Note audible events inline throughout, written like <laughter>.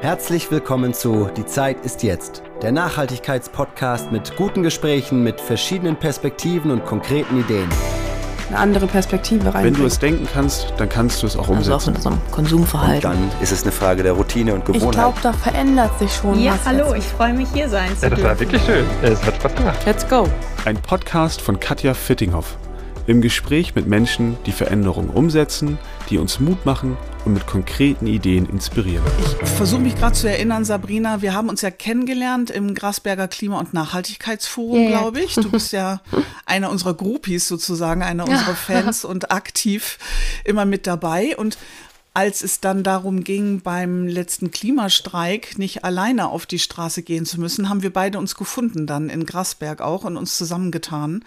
Herzlich willkommen zu Die Zeit ist jetzt, der Nachhaltigkeitspodcast mit guten Gesprächen, mit verschiedenen Perspektiven und konkreten Ideen. Eine andere Perspektive rein. Wenn du es denken kannst, dann kannst du es auch umsetzen. Also auch in unserem Konsumverhalten. Und dann ist es eine Frage der Routine und Gewohnheit. Ich glaube, da verändert sich schon ja, was. hallo, jetzt. ich freue mich hier sein zu Ja, das war wirklich schön. Es hat Spaß gemacht. Let's go. Ein Podcast von Katja Fittinghoff. Im Gespräch mit Menschen, die Veränderungen umsetzen, die uns Mut machen und mit konkreten Ideen inspirieren. Ich versuche mich gerade zu erinnern, Sabrina, wir haben uns ja kennengelernt im Grasberger Klima- und Nachhaltigkeitsforum, ja. glaube ich. Du bist ja <laughs> einer unserer Groupies sozusagen, einer unserer Fans und aktiv immer mit dabei. Und als es dann darum ging, beim letzten Klimastreik nicht alleine auf die Straße gehen zu müssen, haben wir beide uns gefunden dann in Grasberg auch und uns zusammengetan.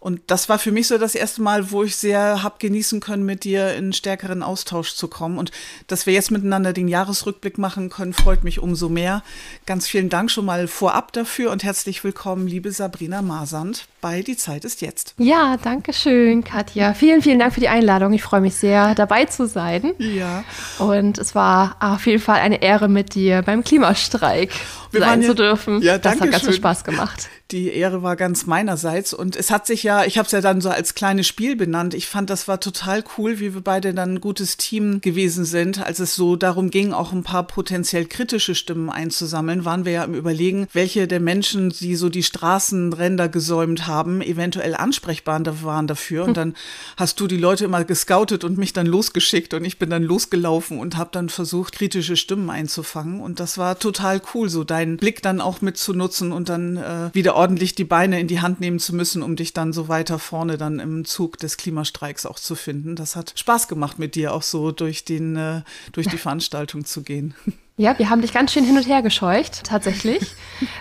Und das war für mich so das erste Mal, wo ich sehr hab genießen können, mit dir in stärkeren Austausch zu kommen. Und dass wir jetzt miteinander den Jahresrückblick machen können, freut mich umso mehr. Ganz vielen Dank schon mal vorab dafür und herzlich willkommen, liebe Sabrina Masand, bei Die Zeit ist jetzt. Ja, danke schön, Katja. Vielen, vielen Dank für die Einladung. Ich freue mich sehr, dabei zu sein. Ja. Und es war auf jeden Fall eine Ehre, mit dir beim Klimastreik Wir sein ja- zu dürfen. Ja, das hat ganz viel schön. Spaß gemacht. Die Ehre war ganz meinerseits und es hat sich ja, ich habe es ja dann so als kleines Spiel benannt. Ich fand, das war total cool, wie wir beide dann ein gutes Team gewesen sind. Als es so darum ging, auch ein paar potenziell kritische Stimmen einzusammeln, waren wir ja im Überlegen, welche der Menschen, die so die Straßenränder gesäumt haben, eventuell ansprechbar waren dafür. Und dann hast du die Leute immer gescoutet und mich dann losgeschickt und ich bin dann losgelaufen und habe dann versucht, kritische Stimmen einzufangen. Und das war total cool, so deinen Blick dann auch mitzunutzen und dann äh, wieder ordentlich die Beine in die Hand nehmen zu müssen, um dich dann so weiter vorne dann im Zug des Klimastreiks auch zu finden. Das hat Spaß gemacht mit dir auch so durch den äh, durch die <laughs> Veranstaltung zu gehen. Ja, wir haben dich ganz schön hin und her gescheucht, tatsächlich.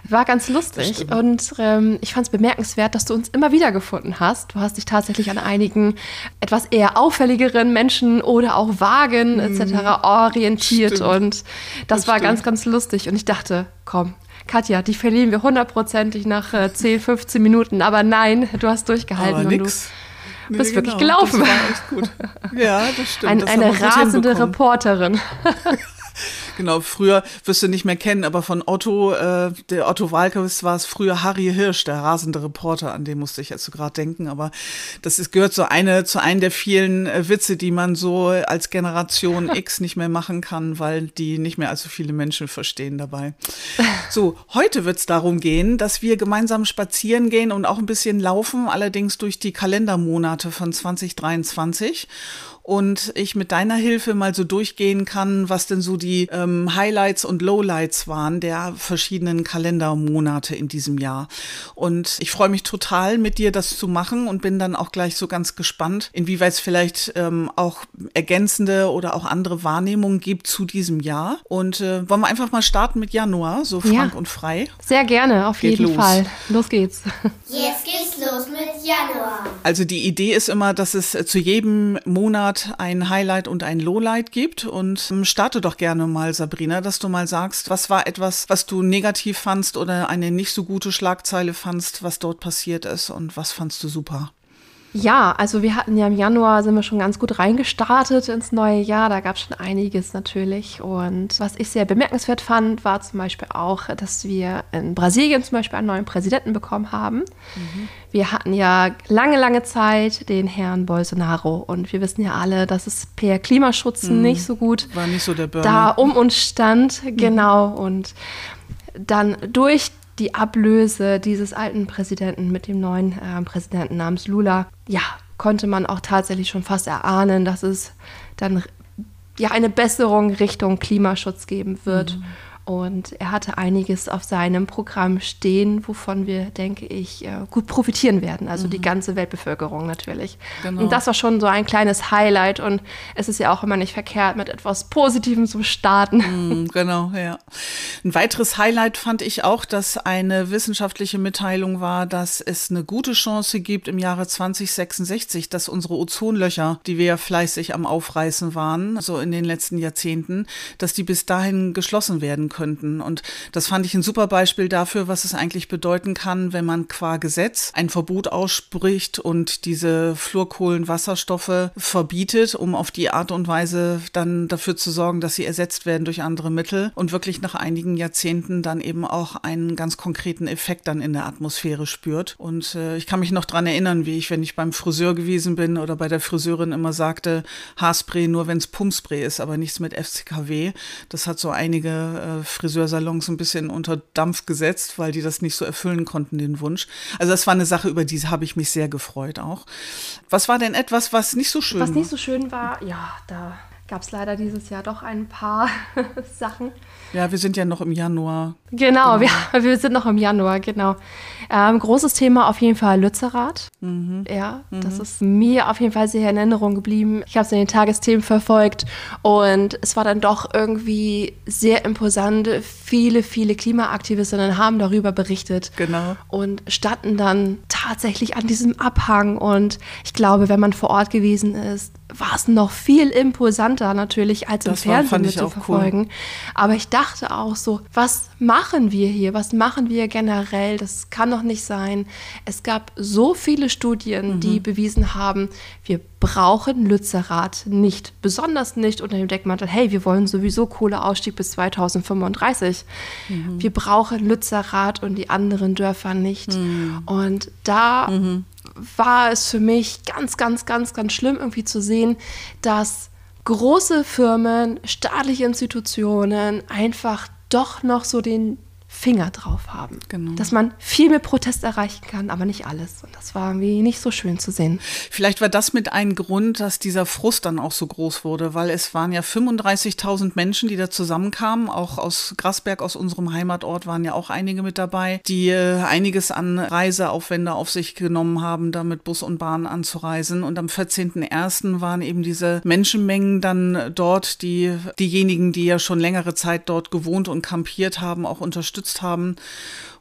War ganz lustig. Und ähm, ich fand es bemerkenswert, dass du uns immer wieder gefunden hast. Du hast dich tatsächlich an einigen etwas eher auffälligeren Menschen oder auch Wagen etc. orientiert. Mhm. Stimmt. Und das, Das war stimmt. ganz, ganz lustig. Und ich dachte, komm. Katja, die verlieren wir hundertprozentig nach äh, 10, 15 Minuten. Aber nein, du hast durchgehalten. Aber und du, nix. Nee, bist wirklich genau, gelaufen. Das war echt gut. <laughs> Ja, das stimmt. Ein, das eine rasende. Reporterin. <laughs> Genau, früher wirst du nicht mehr kennen, aber von Otto, äh, der Otto Walkes war es früher Harry Hirsch, der rasende Reporter, an den musste ich jetzt so gerade denken. Aber das ist, gehört so eine zu einem der vielen äh, Witze, die man so als Generation <laughs> X nicht mehr machen kann, weil die nicht mehr allzu viele Menschen verstehen dabei. <laughs> So, heute wird es darum gehen, dass wir gemeinsam spazieren gehen und auch ein bisschen laufen, allerdings durch die Kalendermonate von 2023 und ich mit deiner Hilfe mal so durchgehen kann, was denn so die ähm, Highlights und Lowlights waren der verschiedenen Kalendermonate in diesem Jahr. Und ich freue mich total, mit dir das zu machen und bin dann auch gleich so ganz gespannt, inwieweit es vielleicht ähm, auch ergänzende oder auch andere Wahrnehmungen gibt zu diesem Jahr. Und äh, wollen wir einfach mal starten mit Januar, so Ja. frank und frei. Sehr gerne, auf Geht jeden los. Fall. Los geht's. Jetzt geht's los mit Januar. Also die Idee ist immer, dass es zu jedem Monat ein Highlight und ein Lowlight gibt. Und ähm, starte doch gerne mal, Sabrina, dass du mal sagst, was war etwas, was du negativ fandst oder eine nicht so gute Schlagzeile fandst, was dort passiert ist und was fandst du super? Ja, also wir hatten ja im Januar, sind wir schon ganz gut reingestartet ins neue Jahr. Da gab es schon einiges natürlich. Und was ich sehr bemerkenswert fand, war zum Beispiel auch, dass wir in Brasilien zum Beispiel einen neuen Präsidenten bekommen haben. Wir hatten ja lange, lange Zeit den Herrn Bolsonaro. Und wir wissen ja alle, dass es per Klimaschutz nicht so gut War nicht so der Burner. da um uns stand, genau. Und dann durch die Ablöse dieses alten Präsidenten mit dem neuen äh, Präsidenten namens Lula, ja, konnte man auch tatsächlich schon fast erahnen, dass es dann ja eine Besserung Richtung Klimaschutz geben wird. Und er hatte einiges auf seinem Programm stehen, wovon wir, denke ich, äh, gut profitieren werden. Also die ganze Weltbevölkerung natürlich. Genau. Und das war schon so ein kleines Highlight. Und es ist ja auch immer nicht verkehrt, mit etwas Positivem zu starten. Mm, Genau, ja. Ein weiteres Highlight fand ich auch, dass eine wissenschaftliche Mitteilung war, dass es eine gute Chance gibt im Jahre 2066, dass unsere Ozonlöcher, die wir ja fleißig am Aufreißen waren, so in den letzten Jahrzehnten, dass die bis dahin geschlossen werden könnten. Und das fand ich ein super Beispiel dafür, was es eigentlich bedeuten kann, wenn man qua Gesetz ein Verbot ausspricht und diese Fluorkohlenwasserstoffe verbietet, um auf die Art und Weise dann dafür zu sorgen, dass sie ersetzt werden durch andere Mittel und wirklich nach einigen Jahrzehnten dann eben auch einen ganz konkreten Effekt dann in der Atmosphäre spürt. Und äh, ich kann mich noch dran erinnern, wie ich, wenn ich beim Friseur gewesen bin oder bei der Friseurin immer sagte, Haarspray nur, wenn es Pumpspray ist, aber nichts mit FCKW. Das hat so einige äh, Friseursalons ein bisschen unter Dampf gesetzt, weil die das nicht so erfüllen konnten, den Wunsch. Also das war eine Sache, über die habe ich mich sehr gefreut auch. Was war denn etwas, was nicht so schön Was war? nicht so schön war, ja, da gab es leider dieses Jahr doch ein paar <laughs> Sachen. Ja, wir sind ja noch im Januar. Genau, Wir, <laughs> wir sind noch im Januar, genau. Ähm, großes Thema auf jeden Fall Lützerath. Mhm. Ja, das ist mir auf jeden Fall sehr in Erinnerung geblieben. Ich habe es in den Tagesthemen verfolgt und es war dann doch irgendwie sehr imposant. Viele, viele Klimaaktivistinnen haben darüber berichtet. Genau. Und standen dann tatsächlich an diesem Abhang. Und ich glaube, wenn man vor Ort gewesen ist, war es noch viel imposanter natürlich, als im Das war- Fernsehen ich mit zu auch cool. verfolgen. Aber ich dachte auch so, was machen wir hier? Was machen wir generell? Das kann doch nicht sein. Es gab so viele Studien, Mhm. die bewiesen haben, wir brauchen Lützerath nicht. Besonders nicht unter dem Deckmantel, hey, wir wollen sowieso Kohleausstieg bis 2035. Mhm. Wir brauchen Lützerath und die anderen Dörfer nicht. Mhm. Und da war es für mich ganz, ganz, ganz, ganz schlimm irgendwie zu sehen, dass große Firmen, staatliche Institutionen einfach doch noch so den Finger drauf haben. Genau. Dass man viel mit Protest erreichen kann, aber nicht alles. Und das war irgendwie nicht so schön zu sehen. Vielleicht war das mit ein Grund, dass dieser Frust dann auch so groß wurde, weil es waren ja 35.000 Menschen, die da zusammenkamen. Auch aus Grasberg, aus unserem Heimatort, waren ja auch einige mit dabei, die äh, einiges an Reiseaufwände auf sich genommen haben, da mit Bus und Bahn anzureisen. Und am 14.01. waren eben diese Menschenmengen dann dort, die diejenigen, die ja schon längere Zeit dort gewohnt und kampiert haben, auch unterstützt haben.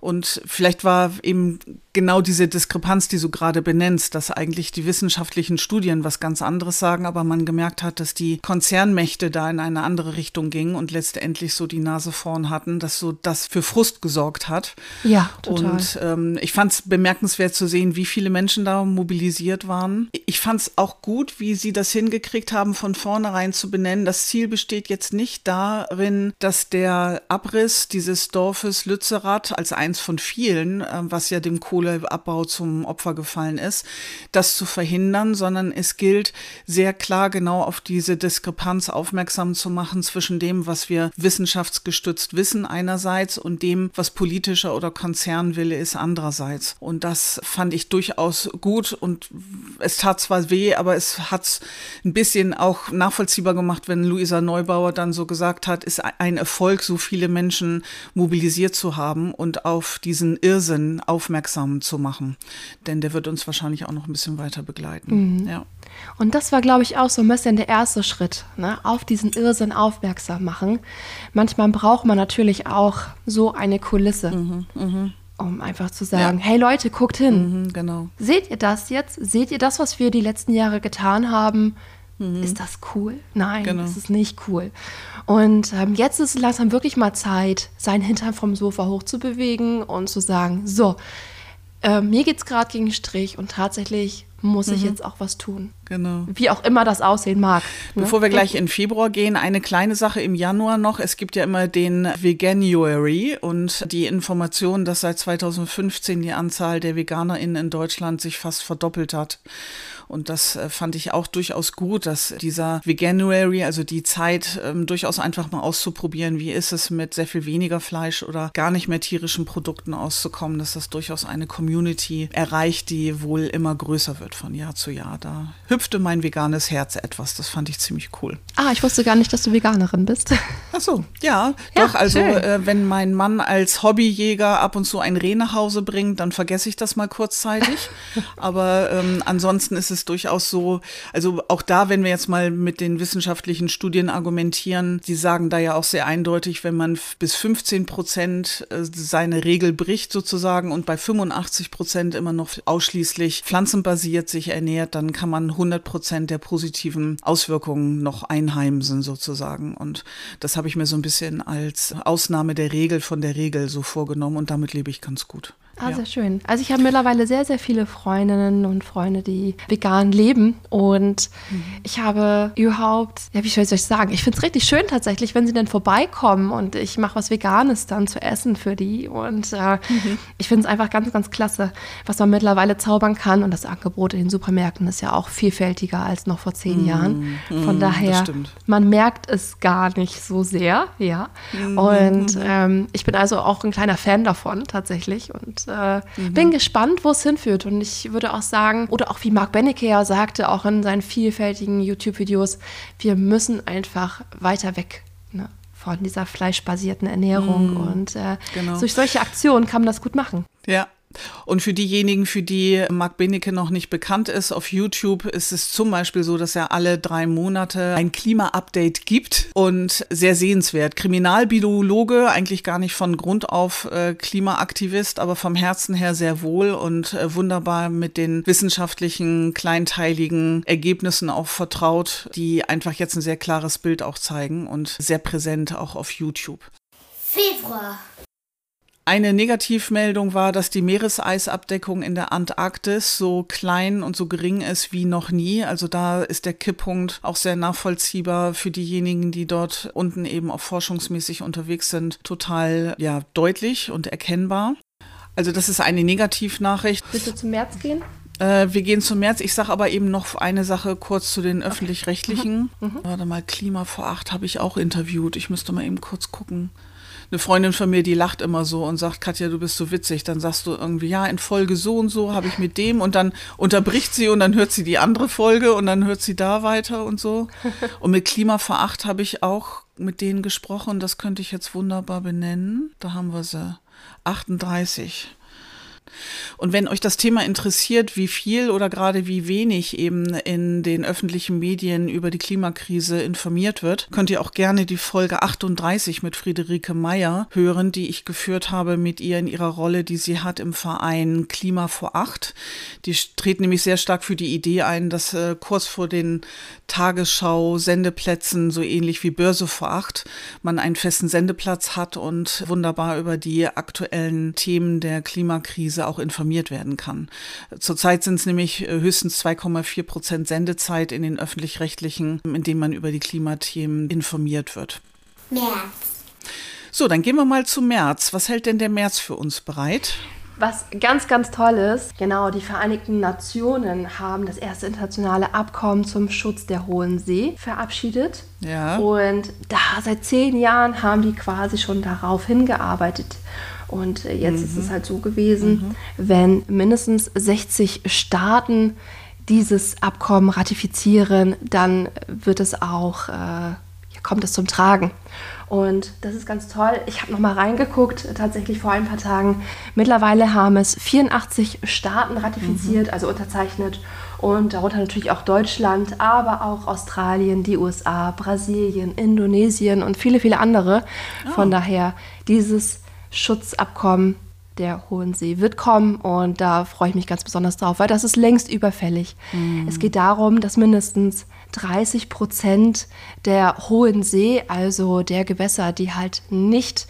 Und vielleicht war eben genau diese Diskrepanz, die du gerade benennst, dass eigentlich die wissenschaftlichen Studien was ganz anderes sagen, aber man gemerkt hat, dass die Konzernmächte da in eine andere Richtung gingen und letztendlich so die Nase vorn hatten, dass so das für Frust gesorgt hat. Ja, total. Und ähm, ich fand es bemerkenswert zu sehen, wie viele Menschen da mobilisiert waren. Ich fand es auch gut, wie sie das hingekriegt haben, von vornherein zu benennen. Das Ziel besteht jetzt nicht darin, dass der Abriss dieses Dorfes Lützerath als eins von vielen, äh, was ja dem Kohleabbau zum Opfer gefallen ist, das zu verhindern, sondern es gilt sehr klar genau auf diese Diskrepanz aufmerksam zu machen zwischen dem, was wir wissenschaftsgestützt wissen einerseits und dem, was politischer oder Konzernwille ist andererseits. Und das fand ich durchaus gut und es tat zwar weh, aber es hat ein bisschen auch nachvollziehbar gemacht, wenn Luisa Neubauer dann so gesagt hat, ist ein Erfolg, so viele Menschen mobilisiert zu haben und auf diesen Irrsinn aufmerksam zu machen. Denn der wird uns wahrscheinlich auch noch ein bisschen weiter begleiten. Ja. Und das war, glaube ich, auch so ein bisschen der erste Schritt, ne? auf diesen Irrsinn aufmerksam machen. Manchmal braucht man natürlich auch so eine Kulisse, um einfach zu sagen, hey Leute, guckt hin. Mhm, genau. Seht ihr das jetzt? Seht ihr das, was wir die letzten Jahre getan haben? Ist das cool? Nein, Genau. das ist nicht cool. Und ähm, jetzt ist langsam wirklich mal Zeit, seinen Hintern vom Sofa hochzubewegen und zu sagen, so, äh, mir geht's gerade gegen den Strich und tatsächlich muss ich jetzt auch was tun. Genau. Wie auch immer das aussehen mag. ne? Bevor wir gleich in Februar gehen, eine kleine Sache im Januar noch. Es gibt ja immer den Veganuary und die Information, dass seit 2015 die Anzahl der VeganerInnen in Deutschland sich fast verdoppelt hat. Und das äh, fand ich auch durchaus gut, dass dieser Veganuary, also die Zeit, ähm, durchaus einfach mal auszuprobieren, wie ist es mit sehr viel weniger Fleisch oder gar nicht mehr tierischen Produkten auszukommen, dass das durchaus eine Community erreicht, die wohl immer größer wird von Jahr zu Jahr. Da hüpfte mein veganes Herz etwas. Das fand ich ziemlich cool. Ah, ich wusste gar nicht, dass du Veganerin bist. <laughs> Ach so, ja, Ja, doch. Also äh, wenn mein Mann als Hobbyjäger ab und zu ein Reh nach Hause bringt, dann vergesse ich das mal kurzzeitig. <laughs> Aber ähm, ansonsten ist es durchaus so, also auch da, wenn wir jetzt mal mit den wissenschaftlichen Studien argumentieren, die sagen da ja auch sehr eindeutig, wenn man bis 15 Prozent äh, seine Regel bricht sozusagen und bei 85 Prozent immer noch ausschließlich pflanzenbasiert sich ernährt, dann kann man 100 Prozent der positiven Auswirkungen noch einheimsen sozusagen. Und das habe ich mir so ein bisschen als Ausnahme der Regel von der Regel so vorgenommen und damit lebe ich ganz gut. Ah, ja. sehr schön. Also ich habe mittlerweile sehr, sehr viele Freundinnen und Freunde, die vegan leben. Und mhm. ich habe überhaupt, ja, wie soll ich sagen, ich finde es richtig schön tatsächlich, wenn sie dann vorbeikommen und ich mache was Veganes dann zu essen für die. Und äh, mhm. ich finde es einfach ganz, ganz klasse, was man mittlerweile zaubern kann. Und das Angebot in den Supermärkten ist ja auch vielfältiger als noch vor zehn mhm. Jahren. Von daher, man merkt es gar nicht so sehr, ja. Mhm. Und ähm, ich bin also auch ein kleiner Fan davon tatsächlich. Und äh, mhm. bin gespannt, wo es hinführt. Und ich würde auch sagen, oder auch wie Mark Benecke ja sagte, auch in seinen vielfältigen YouTube-Videos, wir müssen einfach weiter weg ne, von dieser fleischbasierten Ernährung. Mhm. Und äh, genau. durch solche Aktionen kann man das gut machen. Ja, und für diejenigen, für die Marc Benecke noch nicht bekannt ist, auf YouTube ist es zum Beispiel so, dass er alle drei Monate ein Klima-Update gibt und sehr sehenswert. Kriminalbiologe, eigentlich gar nicht von Grund auf äh, Klimaaktivist, aber vom Herzen her sehr wohl und äh, wunderbar mit den wissenschaftlichen, kleinteiligen Ergebnissen auch vertraut, die einfach jetzt ein sehr klares Bild auch zeigen und sehr präsent auch auf YouTube. Februar. Eine Negativmeldung war, dass die Meereseisabdeckung in der Antarktis so klein und so gering ist wie noch nie. Also da ist der Kipppunkt auch sehr nachvollziehbar für diejenigen, die dort unten eben auch forschungsmäßig unterwegs sind, total ja deutlich und erkennbar. Also das ist eine Negativnachricht. Willst du zum März gehen? Äh, wir gehen zum März. Ich sage aber eben noch eine Sache kurz zu den öffentlich-rechtlichen. Mhm. Mhm. Warte mal, Klima vor acht habe ich auch interviewt. Ich müsste mal eben kurz gucken eine Freundin von mir, die lacht immer so und sagt, Katja, du bist so witzig. Dann sagst du irgendwie, ja, in Folge so und so habe ich mit dem und dann unterbricht sie und dann hört sie die andere Folge und dann hört sie da weiter und so. <laughs> Und mit Klima vor acht habe ich auch mit denen gesprochen. Das könnte ich jetzt wunderbar benennen. Da haben wir sie. 38. Und wenn euch das Thema interessiert, wie viel oder gerade wie wenig eben in den öffentlichen Medien über die Klimakrise informiert wird, könnt ihr auch gerne die Folge 38 mit Friederike Meyer hören, die ich geführt habe mit ihr in ihrer Rolle, die sie hat im Verein Klima vor Acht. Die treten nämlich sehr stark für die Idee ein, dass äh, kurz vor den Tagesschau-Sendeplätzen, so ähnlich wie Börse vor Acht, man einen festen Sendeplatz hat und wunderbar über die aktuellen Themen der Klimakrise auch informiert werden kann. Zurzeit sind es nämlich äh, höchstens 2,4 Prozent Sendezeit in den öffentlich-rechtlichen, in denen man über die Klimathemen informiert wird. März. So, dann gehen wir mal zu März. Was hält denn der März für uns bereit? Was ganz, ganz toll ist, genau, die Vereinigten Nationen haben das erste internationale Abkommen zum Schutz der Hohen See verabschiedet. Ja. Und da seit zehn Jahren haben die quasi schon darauf hingearbeitet. Und äh, jetzt mhm. ist es halt so gewesen, mhm. wenn mindestens 60 Staaten dieses Abkommen ratifizieren, dann wird es auch, äh, kommt es zum Tragen. Und das ist ganz toll. Ich habe noch mal reingeguckt, tatsächlich vor ein paar Tagen. Mittlerweile haben es 84 Staaten ratifiziert, mhm. also unterzeichnet. Und darunter natürlich auch Deutschland, aber auch Australien, die USA, Brasilien, Indonesien und viele, viele andere. Oh. Von daher, dieses Schutzabkommen der Hohen See wird kommen und da freue ich mich ganz besonders drauf, weil das ist längst überfällig. Mhm. Es geht darum, dass mindestens 30 Prozent der Hohen See, also der Gewässer, die halt nicht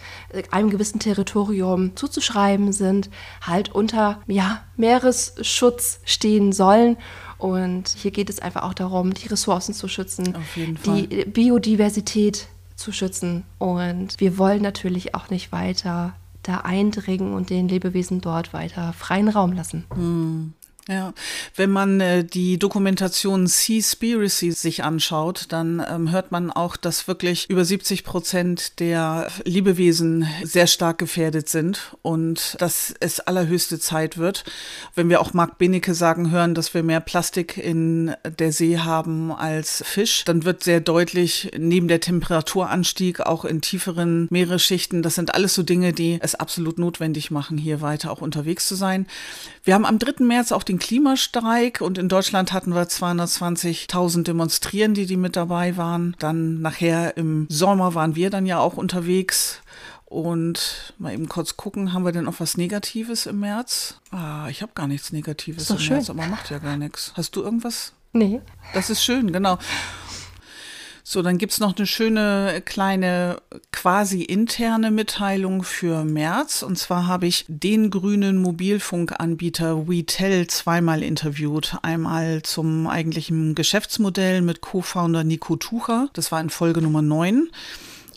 einem gewissen Territorium zuzuschreiben sind, halt unter ja, Meeresschutz stehen sollen. Und hier geht es einfach auch darum, die Ressourcen zu schützen, die Biodiversität zu schützen. Und wir wollen natürlich auch nicht weiter da eindringen und den Lebewesen dort weiter freien Raum lassen. Hm. Ja, wenn man äh, die Dokumentation Seaspiracy sich anschaut, dann ähm, hört man auch, dass wirklich über 70 Prozent der Lebewesen sehr stark gefährdet sind und dass es allerhöchste Zeit wird. Wenn wir auch Marc Benecke sagen hören, dass wir mehr Plastik in der See haben als Fisch, dann wird sehr deutlich neben der Temperaturanstieg auch in tieferen Meeresschichten, das sind alles so Dinge, die es absolut notwendig machen, hier weiter auch unterwegs zu sein. Wir haben am 3. März auch den den Klimastreik und in Deutschland hatten wir 220.000 Demonstrierende, die mit dabei waren. Dann nachher im Sommer waren wir dann ja auch unterwegs. Und mal eben kurz gucken, haben wir denn auch was Negatives im März? Ah, ich habe gar nichts Negatives im schön. März, aber macht ja gar nichts. Hast du irgendwas Nee. Das ist schön, genau. So, dann gibt's noch eine schöne kleine quasi interne Mitteilung für März. Und zwar habe ich den grünen Mobilfunkanbieter WeTel zweimal interviewt. Einmal zum eigentlichen Geschäftsmodell mit Co-Founder Nico Tucher. Das war in Folge Nummer 9.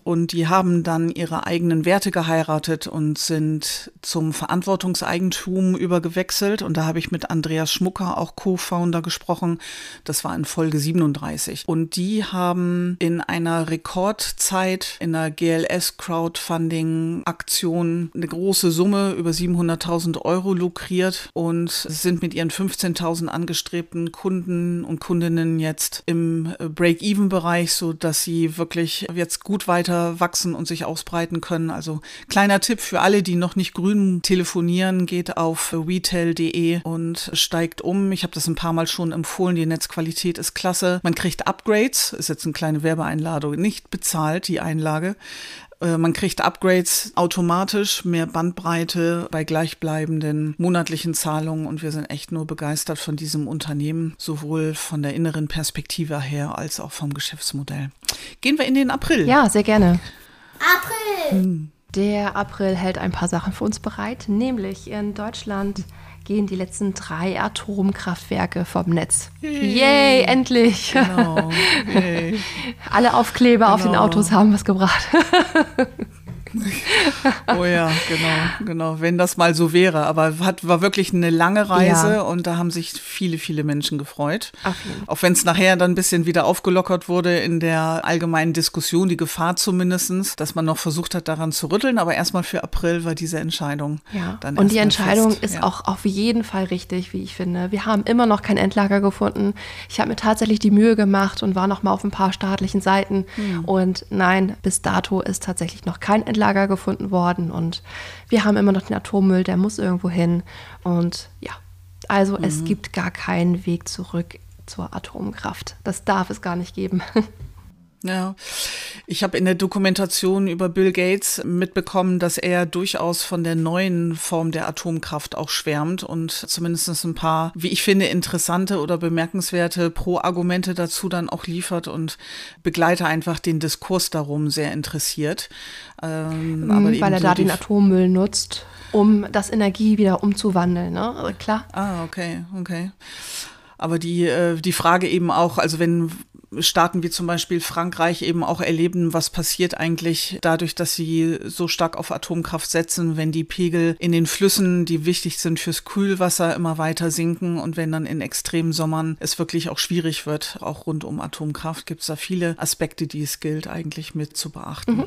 Und die haben dann ihre eigenen Werte geheiratet und sind zum Verantwortungseigentum übergewechselt. Und da habe ich mit Andreas Schmucker, auch Co-Founder, gesprochen. Das war in Folge 37. Und die haben in einer Rekordzeit in einer GLS Crowdfunding Aktion eine große Summe über 700.000 Euro lukriert und sind mit ihren 15.000 angestrebten Kunden und Kundinnen jetzt im Break-Even-Bereich, so dass sie wirklich jetzt gut weiter wachsen und sich ausbreiten können. Also kleiner Tipp für alle, die noch nicht grün telefonieren, geht auf retail.de und steigt um. Ich habe das ein paar Mal schon empfohlen. Die Netzqualität ist klasse. Man kriegt Upgrades, ist jetzt eine kleine Werbeeinladung, nicht bezahlt, die Einlage. Äh, man kriegt Upgrades automatisch, mehr Bandbreite bei gleichbleibenden monatlichen Zahlungen und wir sind echt nur begeistert von diesem Unternehmen, sowohl von der inneren Perspektive her als auch vom Geschäftsmodell. Gehen wir in den April. Ja, sehr gerne. April! Der April hält ein paar Sachen für uns bereit, nämlich in Deutschland gehen die letzten drei Atomkraftwerke vom Netz. Yay, endlich! Genau. Yay. <laughs> Alle Aufkleber auf den Genau. Autos haben was gebracht. <laughs> Oh ja, genau, genau. Wenn das mal so wäre. Aber hat, war wirklich eine lange Reise Ja. und da haben sich viele, viele Menschen gefreut. Auch wenn es nachher dann ein bisschen wieder aufgelockert wurde in der allgemeinen Diskussion, die Gefahr zumindestens, dass man noch versucht hat, daran zu rütteln. Aber erstmal für April war diese Entscheidung. Ja, dann und die Entscheidung fest. ist Ja. auch auf jeden Fall richtig, wie ich finde. Wir haben immer noch kein Endlager gefunden. Ich habe mir tatsächlich die Mühe gemacht und war noch mal auf ein paar staatlichen Seiten. Hm. Und nein, bis dato ist tatsächlich noch kein Endlager gefunden worden. Und wir haben immer noch den Atommüll, der muss irgendwo hin. Und ja, also Mhm. es gibt gar keinen Weg zurück zur Atomkraft. Das darf es gar nicht geben. <laughs> Ja, ich habe in der Dokumentation über Bill Gates mitbekommen, dass er durchaus von der neuen Form der Atomkraft auch schwärmt und zumindest ein paar, wie ich finde, interessante oder bemerkenswerte Pro-Argumente dazu dann auch liefert und begleite einfach den Diskurs darum sehr interessiert. Ähm, aber eben Weil er so da den Atommüll nutzt, um das Energie wieder umzuwandeln. Ne? Also Klar. Ah, okay, okay. Aber die, äh, die Frage eben auch, also wenn Staaten wie zum Beispiel Frankreich eben auch erleben, was passiert eigentlich dadurch, dass sie so stark auf Atomkraft setzen, wenn die Pegel in den Flüssen, die wichtig sind fürs Kühlwasser, immer weiter sinken und wenn dann in extremen Sommern es wirklich auch schwierig wird, auch rund um Atomkraft, gibt es da viele Aspekte, die es gilt eigentlich mit zu beachten.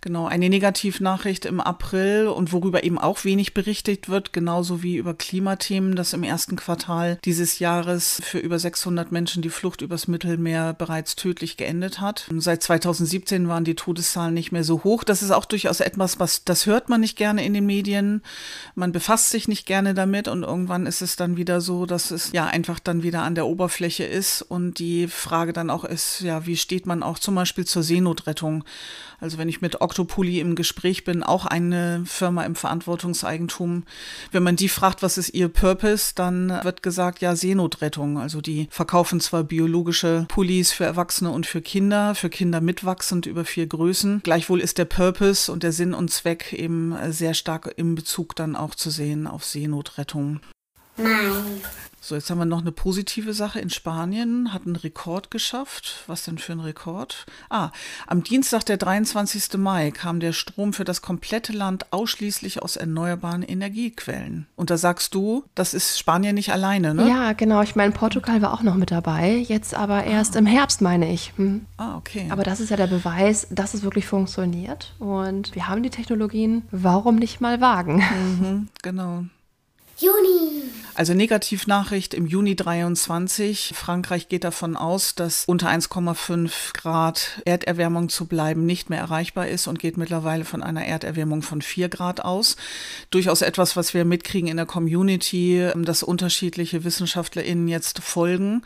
Genau, eine Negativnachricht im April und worüber eben auch wenig berichtet wird, genauso wie über Klimathemen, dass im ersten Quartal dieses Jahres für über 600 Menschen die Flucht übers Mittelmeer bereits tödlich geendet hat. Seit 2017 waren die Todeszahlen nicht mehr so hoch. Das ist auch durchaus etwas, was das hört man nicht gerne in den Medien. Man befasst sich nicht gerne damit und irgendwann ist es dann wieder so, dass es ja einfach dann wieder an der Oberfläche ist und die Frage dann auch ist, ja, wie steht man auch zum Beispiel zur Seenotrettung? Also wenn ich mit Octopoly im Gespräch bin, auch eine Firma im Verantwortungseigentum, wenn man die fragt, was ist ihr Purpose, dann wird gesagt, ja, Seenotrettung. Also die verkaufen zwar biologische Pullis für Erwachsene und für Kinder, für Kinder mitwachsend über vier Größen. Gleichwohl ist der Purpose und der Sinn und Zweck eben sehr stark im Bezug dann auch zu sehen auf Seenotrettung. Nein. So, jetzt haben wir noch eine positive Sache in Spanien, hat einen Rekord geschafft. Was denn für ein Rekord? Ah, am Dienstag, der 23. Mai, kam der Strom für das komplette Land ausschließlich aus erneuerbaren Energiequellen. Und da sagst du, das ist Spanien nicht alleine, ne? Ja, genau. Ich meine, Portugal war auch noch mit dabei. Jetzt aber erst im Herbst, meine ich. Hm. Ah, okay. Aber das ist ja der Beweis, dass es wirklich funktioniert. Und wir haben die Technologien. Warum nicht mal wagen? genau. Juni. Also Negativnachricht im Juni 23. Frankreich geht davon aus, dass unter 1,5 Grad Erderwärmung zu bleiben nicht mehr erreichbar ist und geht mittlerweile von einer Erderwärmung von 4 Grad aus. Durchaus etwas, was wir mitkriegen in der Community, dass unterschiedliche WissenschaftlerInnen jetzt folgen,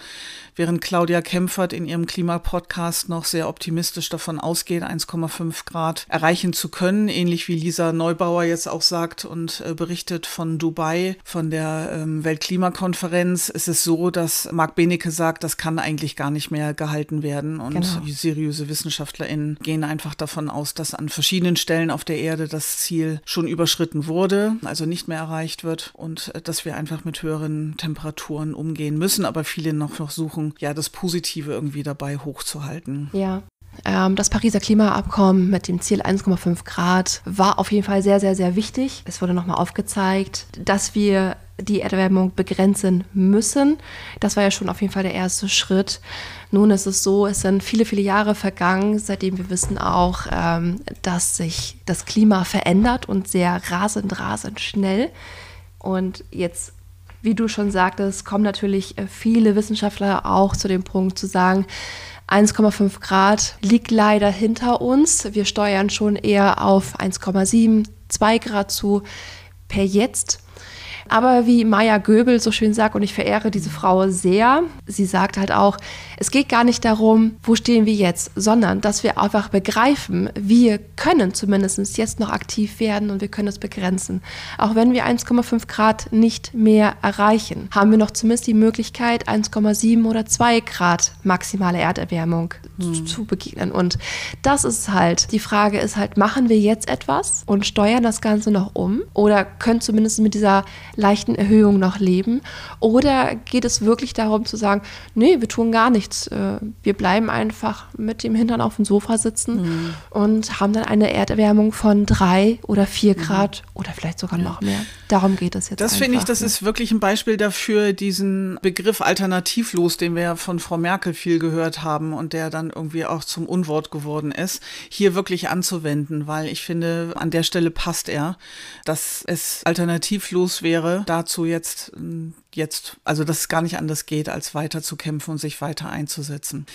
während Claudia Kempfert in ihrem Klimapodcast noch sehr optimistisch davon ausgeht, 1,5 Grad erreichen zu können, ähnlich wie Lisa Neubauer jetzt auch sagt und äh, berichtet von Dubai, von der ähm, Weltklimakonferenz ist es so, dass Marc Benecke sagt, das kann eigentlich gar nicht mehr gehalten werden. Und Genau. seriöse WissenschaftlerInnen gehen einfach davon aus, dass an verschiedenen Stellen auf der Erde das Ziel schon überschritten wurde, also nicht mehr erreicht wird und äh, dass wir einfach mit höheren Temperaturen umgehen müssen, aber viele noch, noch suchen, ja, das Positive irgendwie dabei hochzuhalten. Ja. Ähm, das Pariser Klimaabkommen mit dem Ziel 1,5 Grad war auf jeden Fall sehr, sehr, sehr wichtig. Es wurde nochmal aufgezeigt, dass wir die Erwärmung begrenzen müssen. Das war ja schon auf jeden Fall der erste Schritt. Nun ist es so, es sind viele, viele Jahre vergangen, seitdem wir wissen auch, ähm, dass sich das Klima verändert und sehr rasend, rasend schnell. Und jetzt wie du schon sagtest, kommen natürlich viele Wissenschaftler auch zu dem Punkt zu sagen, 1,5 Grad liegt leider hinter uns. Wir steuern schon eher auf 1,7, 2 Grad zu per jetzt. Aber wie Maya Göbel so schön sagt, und ich verehre diese Frau sehr, sie sagt halt auch, es geht gar nicht darum, wo stehen wir jetzt, sondern dass wir einfach begreifen, wir können zumindest jetzt noch aktiv werden und wir können es begrenzen. Auch wenn wir 1,5 Grad nicht mehr erreichen, haben wir noch zumindest die Möglichkeit, 1,7 oder 2 Grad maximale Erderwärmung zu, zu begegnen. Und das ist halt, die Frage ist halt, machen wir jetzt etwas und steuern das Ganze noch um oder können zumindest mit dieser leichten Erhöhung noch leben? Oder geht es wirklich darum zu sagen, nee, wir tun gar nichts. Äh, Wir bleiben einfach mit dem Hintern auf dem Sofa sitzen und haben dann eine Erderwärmung von drei oder vier Grad oder vielleicht sogar noch mehr. Darum geht es jetzt. Das finde ich, das ne? ist wirklich ein Beispiel dafür, diesen Begriff alternativlos, den wir ja von Frau Merkel viel gehört haben und der dann irgendwie auch zum Unwort geworden ist, hier wirklich anzuwenden, weil ich finde, an der Stelle passt er, dass es alternativlos wäre, dazu jetzt ähm, jetzt, also dass es gar nicht anders geht, als weiter zu kämpfen und sich weiter einzusetzen.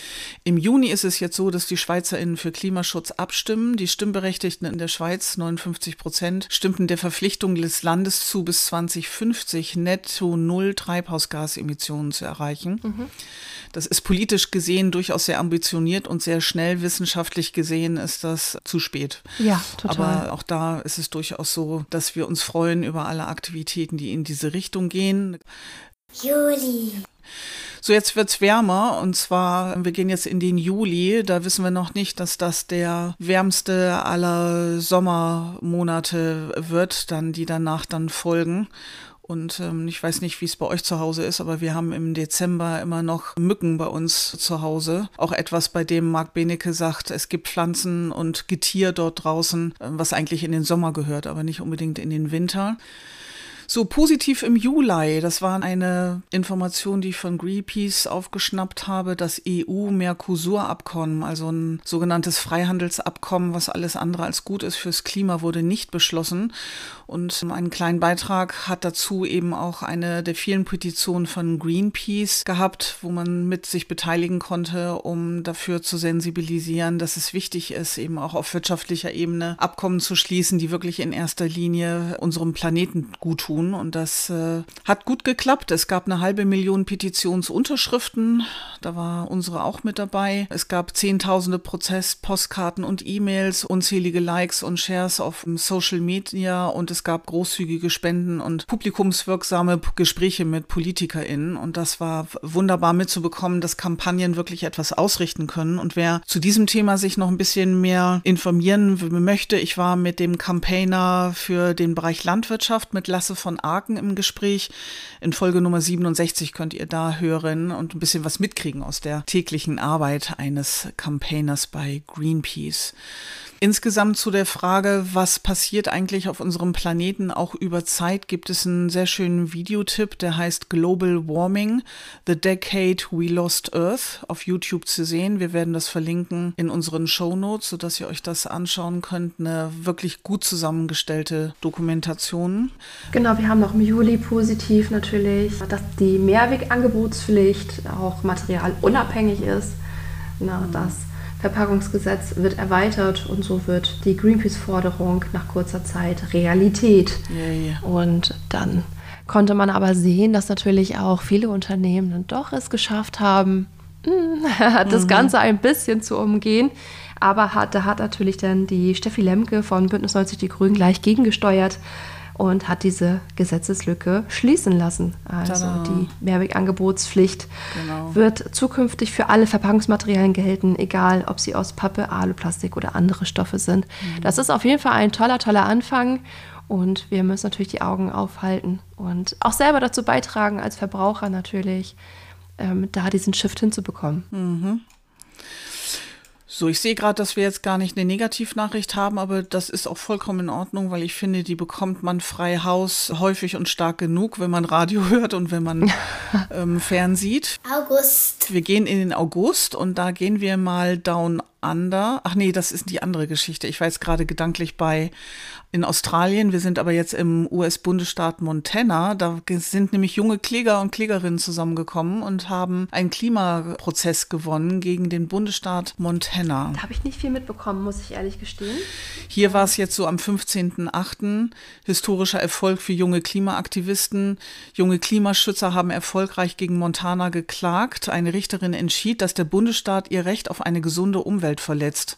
Im Juni ist es jetzt so, dass die SchweizerInnen für Klimaschutz abstimmen. Die Stimmberechtigten in der Schweiz, 59 Prozent, stimmten der Verpflichtung des Landes zu, bis 2050 netto null Treibhausgasemissionen zu erreichen. Das ist politisch gesehen durchaus sehr ambitioniert und sehr schnell. Wissenschaftlich gesehen ist das zu spät. Ja, total. Aber auch da ist es durchaus so, dass wir uns freuen über alle Aktivitäten, die in diese Richtung gehen. Juli. So, jetzt wird's wärmer und zwar, wir gehen jetzt in den Juli. Da wissen wir noch nicht, dass das der wärmste aller Sommermonate wird, dann die danach dann folgen. Und ähm, ich weiß nicht, wie es bei euch zu Hause ist, aber wir haben im Dezember immer noch Mücken bei uns zu Hause. Auch etwas, bei dem Marc Benecke sagt, es gibt Pflanzen und Getier dort draußen, was eigentlich in den Sommer gehört, aber nicht unbedingt in den Winter. So positiv im Juli, das war eine Information, die ich von Greenpeace aufgeschnappt habe, das EU-Mercosur-Abkommen, also ein sogenanntes Freihandelsabkommen, was alles andere als gut ist fürs Klima, wurde nicht beschlossen. Und einen kleinen Beitrag hat dazu eben auch eine der vielen Petitionen von Greenpeace gehabt, wo man mit sich beteiligen konnte, um dafür zu sensibilisieren, dass es wichtig ist, eben auch auf wirtschaftlicher Ebene Abkommen zu schließen, die wirklich in erster Linie unserem Planeten gut tun. Und das äh, hat gut geklappt. Es gab eine halbe Million Petitionsunterschriften. Da war unsere auch mit dabei. Es gab zehntausende Prozesspostkarten und E-Mails, unzählige Likes und Shares auf Social Media und es gab großzügige Spenden und publikumswirksame Gespräche mit PolitikerInnen. Und das war wunderbar mitzubekommen, dass Kampagnen wirklich etwas ausrichten können. Und wer zu diesem Thema sich noch ein bisschen mehr informieren möchte, ich war mit dem Campaigner für den Bereich Landwirtschaft mit Lasse von Aken im Gespräch. In Folge Nummer 67 könnt ihr da hören und ein bisschen was mitkriegen aus der täglichen Arbeit eines Campaigners bei Greenpeace. Insgesamt zu der Frage, was passiert eigentlich auf unserem Planeten auch über Zeit, gibt es einen sehr schönen Videotipp, der heißt Global Warming, The Decade We Lost Earth auf YouTube zu sehen. Wir werden das verlinken in unseren Show Notes, sodass ihr euch das anschauen könnt. Eine wirklich gut zusammengestellte Dokumentation. Genau, wir haben noch im Juli positiv natürlich, dass die Mehrwegangebotspflicht auch materialunabhängig ist. Na, das Verpackungsgesetz wird erweitert und so wird die Greenpeace-Forderung nach kurzer Zeit Realität. Yay. Und dann konnte man aber sehen, dass natürlich auch viele Unternehmen dann doch es geschafft haben, <laughs> das Ganze ein bisschen zu umgehen. Aber hat, da hat natürlich dann die Steffi Lemke von Bündnis 90 Die Grünen gleich gegengesteuert und hat diese Gesetzeslücke schließen lassen. Also Tada. die Mehrwegangebotspflicht Genau. wird zukünftig für alle Verpackungsmaterialien gelten, egal ob sie aus Pappe, Alu, Plastik oder andere Stoffe sind. Das ist auf jeden Fall ein toller, toller Anfang. Und wir müssen natürlich die Augen aufhalten und auch selber dazu beitragen, als Verbraucher natürlich, ähm, da diesen Shift hinzubekommen. So, ich sehe gerade, dass wir jetzt gar nicht eine Negativnachricht haben, aber das ist auch vollkommen in Ordnung, weil ich finde, die bekommt man frei Haus häufig und stark genug, wenn man Radio <laughs> hört und wenn man <laughs> ähm, fernsieht. August. Wir gehen in den August und da gehen wir mal down under. Ach nee, das ist die andere Geschichte. Ich war jetzt gerade gedanklich bei in Australien. Wir sind aber jetzt im US-Bundesstaat Montana. Da sind nämlich junge Kläger und Klägerinnen zusammengekommen und haben einen Klimaprozess gewonnen gegen den Bundesstaat Montana. Da habe ich nicht viel mitbekommen, muss ich ehrlich gestehen. Hier war es jetzt so am 15.08. historischer Erfolg für junge Klimaaktivisten. Junge Klimaschützer haben erfolgreich gegen Montana geklagt. Eine Richterin entschied, dass der Bundesstaat ihr Recht auf eine gesunde Umwelt verletzt.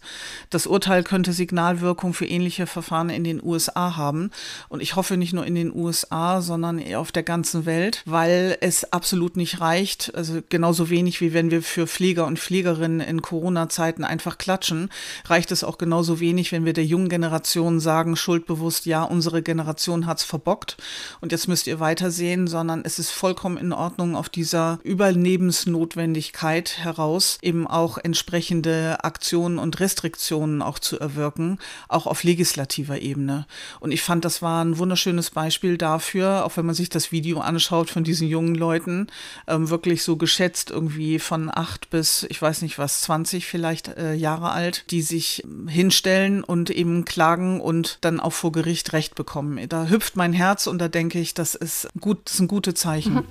Das Urteil könnte Signalwirkung für ähnliche Verfahren in den USA haben. Und ich hoffe nicht nur in den USA, sondern auf der ganzen Welt, weil es absolut nicht reicht. Also genauso wenig wie wenn wir für Pfleger und Pflegerinnen in Corona-Zeiten einfach klatschen, reicht es auch genauso wenig, wenn wir der jungen Generation sagen, schuldbewusst, ja, unsere Generation hat's verbockt und jetzt müsst ihr weitersehen, sondern es ist vollkommen in Ordnung, auf dieser Überlebensnotwendigkeit heraus eben auch entsprechende Aktionen und Restriktionen auch zu erwirken, auch auf legislativer Ebene. Und ich fand, das war ein wunderschönes Beispiel dafür, auch wenn man sich das Video anschaut von diesen jungen Leuten, ähm, wirklich so geschätzt irgendwie von acht bis, ich weiß nicht was, 20 vielleicht äh, Jahre alt, die sich ähm, hinstellen und eben klagen und dann auch vor Gericht Recht bekommen. Da hüpft mein Herz und da denke ich, das ist gut, das sind gute Zeichen.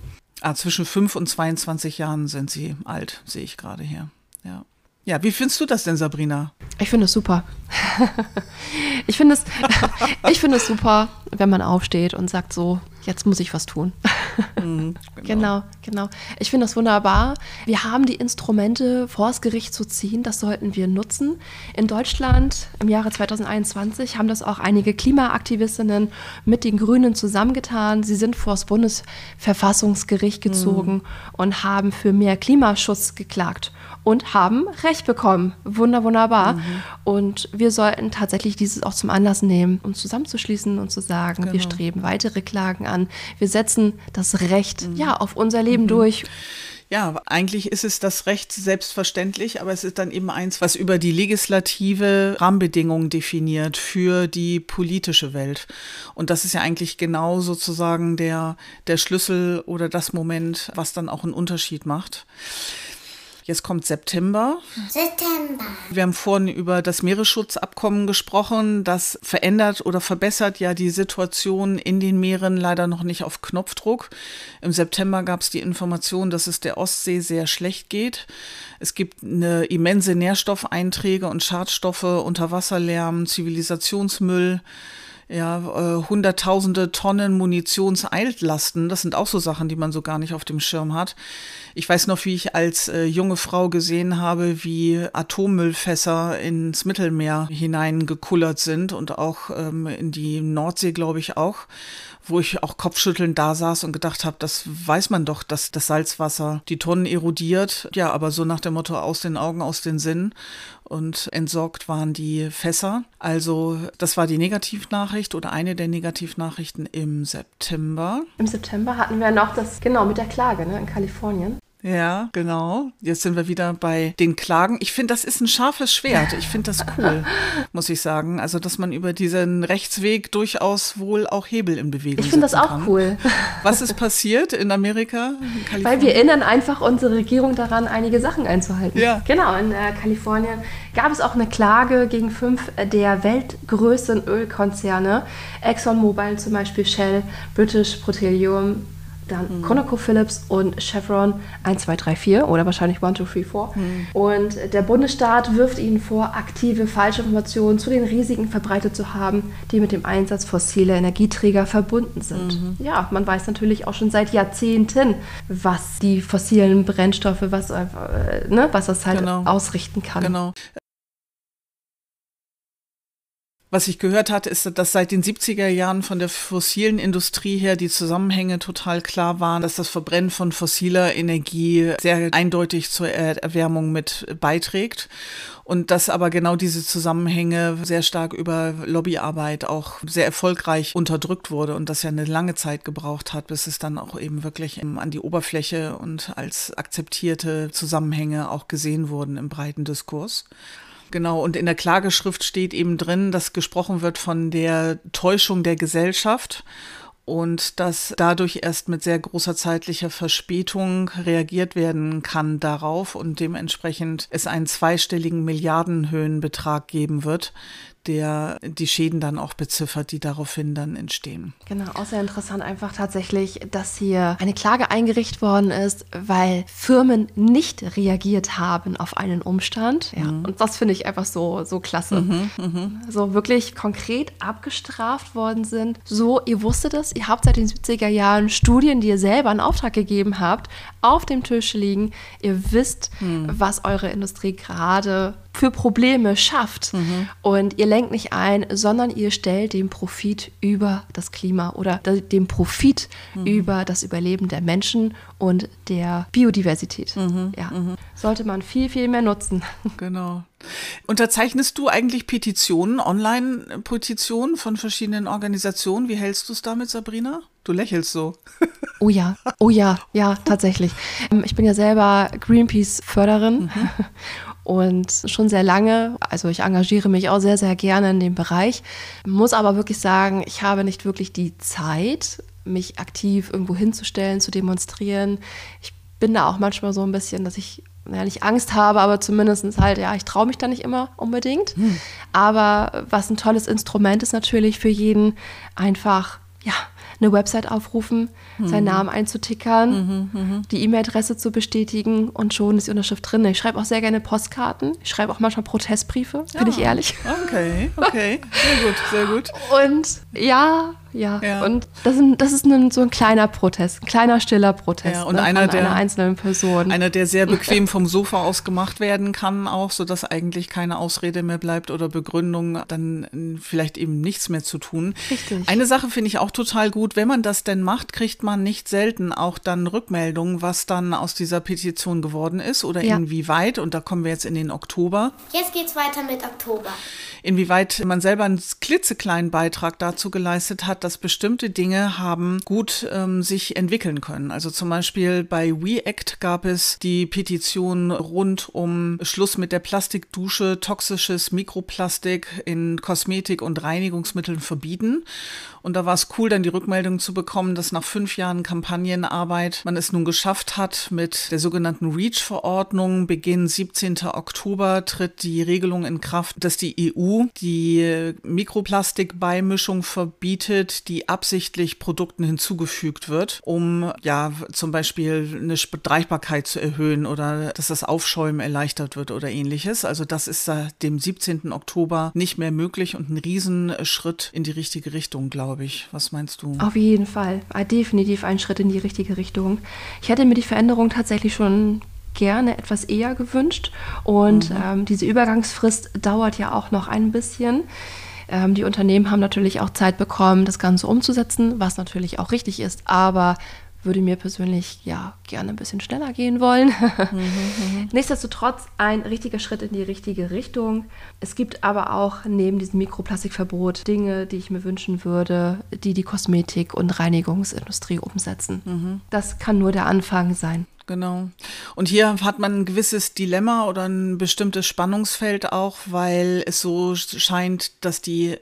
Ah, zwischen 5 und 22 Jahren sind sie alt, sehe ich gerade hier. Ja. Ja, wie findest du das denn, Sabrina? Ich finde es super. <laughs> ich finde es, <laughs> ich finde es super, wenn man aufsteht und sagt so, jetzt muss ich was tun. <laughs> genau. genau, Ich finde das wunderbar. Wir haben die Instrumente vors Gericht zu ziehen. Das sollten wir nutzen. In Deutschland im Jahre 2021 haben das auch einige Klimaaktivistinnen mit den Grünen zusammengetan. Sie sind vors Bundesverfassungsgericht gezogen und haben für mehr Klimaschutz geklagt und haben Recht bekommen. Wunder, wunderbar. Und wir sollten tatsächlich dieses auch zum Anlass nehmen, uns zusammenzuschließen und zu sagen, wir Genau. streben weitere Klagen an. Wir setzen das Recht ja auf unser Leben durch. Ja, eigentlich ist es das Recht selbstverständlich, aber es ist dann eben eins, was über die legislative Rahmenbedingungen definiert für die politische Welt. Und das ist ja eigentlich genau sozusagen der, der Schlüssel oder das Moment, was dann auch einen Unterschied macht. Jetzt kommt September. September. Wir haben vorhin über das Meeresschutzabkommen gesprochen. Das verändert oder verbessert ja die Situation in den Meeren leider noch nicht auf Knopfdruck. Im September gab es die Information, dass es der Ostsee sehr schlecht geht. Es gibt eine immense Nährstoffeinträge und Schadstoffe, Unterwasserlärm, Zivilisationsmüll. Ja, äh, hunderttausende Tonnen Munitionsaltlasten, das sind auch so Sachen, die man so gar nicht auf dem Schirm hat. Ich weiß noch, wie ich als äh, junge Frau gesehen habe, wie Atommüllfässer ins Mittelmeer hineingekullert sind und auch ähm, in die Nordsee, glaube ich, auch, wo ich auch kopfschüttelnd da saß und gedacht habe, das weiß man doch, dass das Salzwasser die Tonnen erodiert. Ja, aber so nach dem Motto aus den Augen, aus den Sinnen und entsorgt waren die Fässer. Also das war die Negativnachricht oder eine der Negativnachrichten im September. Im September hatten wir noch das, genau, mit der Klage ne, in Kalifornien. Ja, genau. Jetzt sind wir wieder bei den Klagen. Ich finde, das ist ein scharfes Schwert. Ich finde das cool, <laughs> muss ich sagen. Also, dass man über diesen Rechtsweg durchaus wohl auch Hebel in Bewegung Ich finde das auch kann. cool, Was ist passiert in Amerika? In weil wir erinnern einfach unsere Regierung daran, einige Sachen einzuhalten. Ja. Genau, in äh, Kalifornien gab es auch eine Klage gegen fünf der weltgrößten Ölkonzerne, ExxonMobil zum Beispiel, Shell, British Petroleum, dann ConocoPhillips und Chevron 1, 2, 3, 4 oder wahrscheinlich 1, 2, 3, 4. Und der Bundesstaat wirft ihnen vor, aktive Falschinformationen zu den Risiken verbreitet zu haben, die mit dem Einsatz fossiler Energieträger verbunden sind. Ja, man weiß natürlich auch schon seit Jahrzehnten, was die fossilen Brennstoffe, was, äh, ne, was das halt Genau. ausrichten kann. Genau. Was ich gehört hatte, ist, dass seit den 70er Jahren von der fossilen Industrie her die Zusammenhänge total klar waren, dass das Verbrennen von fossiler Energie sehr eindeutig zur Erwärmung mit beiträgt. Und dass aber genau diese Zusammenhänge sehr stark über Lobbyarbeit auch sehr erfolgreich unterdrückt wurde und das ja eine lange Zeit gebraucht hat, bis es dann auch eben wirklich an die Oberfläche und als akzeptierte Zusammenhänge auch gesehen wurden im breiten Diskurs. Genau, und in der Klageschrift steht eben drin, dass gesprochen wird von der Täuschung der Gesellschaft und dass dadurch erst mit sehr großer zeitlicher Verspätung reagiert werden kann darauf und dementsprechend es einen zweistelligen Milliardenhöhenbetrag geben wird, der die Schäden dann auch beziffert, die daraufhin dann entstehen. Genau, auch sehr interessant einfach tatsächlich, dass hier eine Klage eingerichtet worden ist, weil Firmen nicht reagiert haben auf einen Umstand. Ja, mhm. und das finde ich einfach so, so klasse. Mhm, mh. So wirklich konkret abgestraft worden sind. So, ihr wusstet es, ihr habt seit den 70er Jahren Studien, die ihr selber in Auftrag gegeben habt, auf dem Tisch liegen. Ihr wisst, mhm. was eure Industrie gerade für Probleme schafft. Mhm. Und ihr lenkt nicht ein, sondern ihr stellt den Profit über das Klima oder den Profit mhm. über das Überleben der Menschen und der Biodiversität. Mhm. Ja. Mhm. Sollte man viel, viel mehr nutzen. <laughs> Genau. Unterzeichnest du eigentlich Petitionen, Online-Petitionen von verschiedenen Organisationen? Wie hältst du es damit, Sabrina? Du lächelst so. <laughs> Oh ja, oh ja, ja, tatsächlich. Ähm, ich bin ja selber Greenpeace-Förderin. <laughs> Und schon sehr lange. Also ich engagiere mich auch sehr, sehr gerne in dem Bereich. Muss aber wirklich sagen, ich habe nicht wirklich die Zeit, mich aktiv irgendwo hinzustellen, zu demonstrieren. Ich bin da auch manchmal so ein bisschen, dass ich ja, nicht Angst habe, aber zumindest halt, ja, ich traue mich da nicht immer unbedingt. Hm. Aber was ein tolles Instrument ist natürlich für jeden, einfach, ja, eine Website aufrufen, mhm. seinen Namen einzutickern, mhm, mhm, die E-Mail-Adresse zu bestätigen und schon ist die Unterschrift drin. Ich schreibe auch sehr gerne Postkarten. Ich schreibe auch manchmal Protestbriefe, bin ich ehrlich. Okay, okay. Sehr gut, sehr gut. <laughs> Und ja, ja. ja. Und das, ist, das ist ein, so ein kleiner Protest, ein kleiner stiller Protest ja, und ne, einer, der, einer einzelnen Person. Einer, der sehr <laughs> bequem vom Sofa aus gemacht werden kann, auch, sodass eigentlich keine Ausrede mehr bleibt oder Begründung, dann vielleicht eben nichts mehr zu tun. Richtig. Eine Sache finde ich auch total gut, wenn man das denn macht, kriegt man nicht selten auch dann Rückmeldungen, was dann aus dieser Petition geworden ist oder ja. inwieweit. Und da kommen wir jetzt in den Oktober. Jetzt geht's weiter mit Oktober. Inwieweit man selber einen klitzekleinen Beitrag dazu geleistet hat, dass bestimmte Dinge haben gut ähm, sich entwickeln können. Also zum Beispiel bei WeAct gab es die Petition rund um Schluss mit der Plastikdusche, toxisches Mikroplastik in Kosmetik und Reinigungsmitteln verbieten. Und da war es cool, dann die Rückmeldung zu bekommen, dass nach fünf Jahren Kampagnenarbeit man es nun geschafft hat, mit der sogenannten REACH-Verordnung. Beginn 17. Oktober tritt die Regelung in Kraft, dass die EU die Mikroplastikbeimischung verbietet, die absichtlich Produkten hinzugefügt wird, um ja zum Beispiel eine Streichbarkeit zu erhöhen oder dass das Aufschäumen erleichtert wird oder ähnliches. Also das ist seit dem 17. Oktober nicht mehr möglich und ein Riesenschritt in die richtige Richtung, glaube ich glaube ich. Was meinst du? Auf jeden Fall. Ah, definitiv ein Schritt in die richtige Richtung. Ich hätte mir die Veränderung tatsächlich schon gerne etwas eher gewünscht. Und mhm. ähm, diese Übergangsfrist dauert ja auch noch ein bisschen. Ähm, die Unternehmen haben natürlich auch Zeit bekommen, das Ganze umzusetzen, was natürlich auch richtig ist. Aber würde mir persönlich ja gerne ein bisschen schneller gehen wollen. Mhm, <laughs> mhm, Nichtsdestotrotz ein richtiger Schritt in die richtige Richtung. Es gibt aber auch neben diesem Mikroplastikverbot Dinge, die ich mir wünschen würde, die die Kosmetik- und Reinigungsindustrie umsetzen. Mhm. Das kann nur der Anfang sein. Genau. Und hier hat man ein gewisses Dilemma oder ein bestimmtes Spannungsfeld auch, weil es so scheint, dass die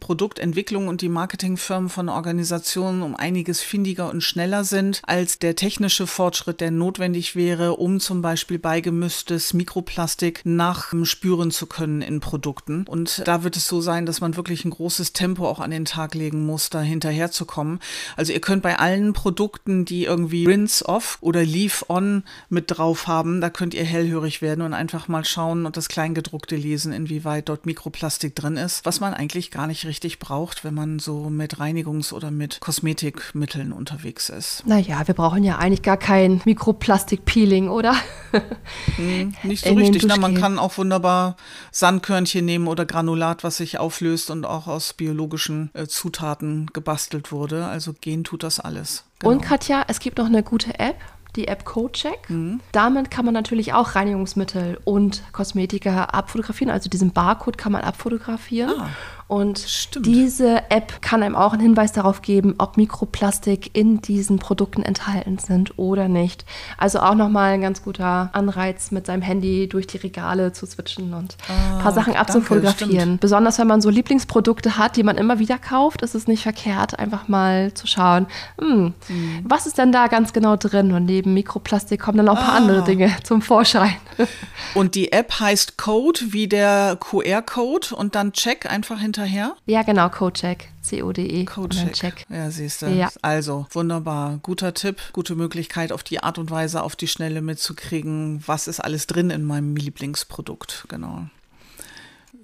Produktentwicklung und die Marketingfirmen von Organisationen um einiges findiger und schneller sind als der technische Fortschritt, der notwendig wäre, um zum Beispiel beigemischtes Mikroplastik nachspüren zu können in Produkten. Und da wird es so sein, dass man wirklich ein großes Tempo auch an den Tag legen muss, da hinterherzukommen. Also ihr könnt bei allen Produkten, die irgendwie Rinse-Off oder Leave On mit drauf haben. Da könnt ihr hellhörig werden und einfach mal schauen und das Kleingedruckte lesen, inwieweit dort Mikroplastik drin ist, was man eigentlich gar nicht richtig braucht, wenn man so mit Reinigungs- oder mit Kosmetikmitteln unterwegs ist. Naja, wir brauchen ja eigentlich gar kein Mikroplastik-Peeling, oder? Hm, nicht so richtig. Na, man kann auch wunderbar Sandkörnchen nehmen oder Granulat, was sich auflöst und auch aus biologischen äh, Zutaten gebastelt wurde. Also gehen tut das alles. Genau. Und Katja, es gibt noch eine gute App die App CodeCheck. Mhm. Damit kann man natürlich auch Reinigungsmittel und Kosmetika abfotografieren. Also diesen Barcode kann man abfotografieren. Ah. Und Stimmt. diese App kann einem auch einen Hinweis darauf geben, ob Mikroplastik in diesen Produkten enthalten sind oder nicht. Also auch nochmal ein ganz guter Anreiz, mit seinem Handy durch die Regale zu switchen und ah, ein paar Sachen abzufotografieren. Besonders wenn man so Lieblingsprodukte hat, die man immer wieder kauft, ist es nicht verkehrt, einfach mal zu schauen, hm, hm. was ist denn da ganz genau drin? Und neben Mikroplastik kommen dann auch ein paar ah. andere Dinge zum Vorschein. Und die App heißt Code wie der QR-Code und dann Check einfach hinter hinterher? Ja, genau, Codecheck. C-O-D-E. Codecheck. Ja, siehst du. Ja. Also, wunderbar. Guter Tipp, gute Möglichkeit, auf die Art und Weise auf die Schnelle mitzukriegen, was ist alles drin in meinem Lieblingsprodukt. Genau.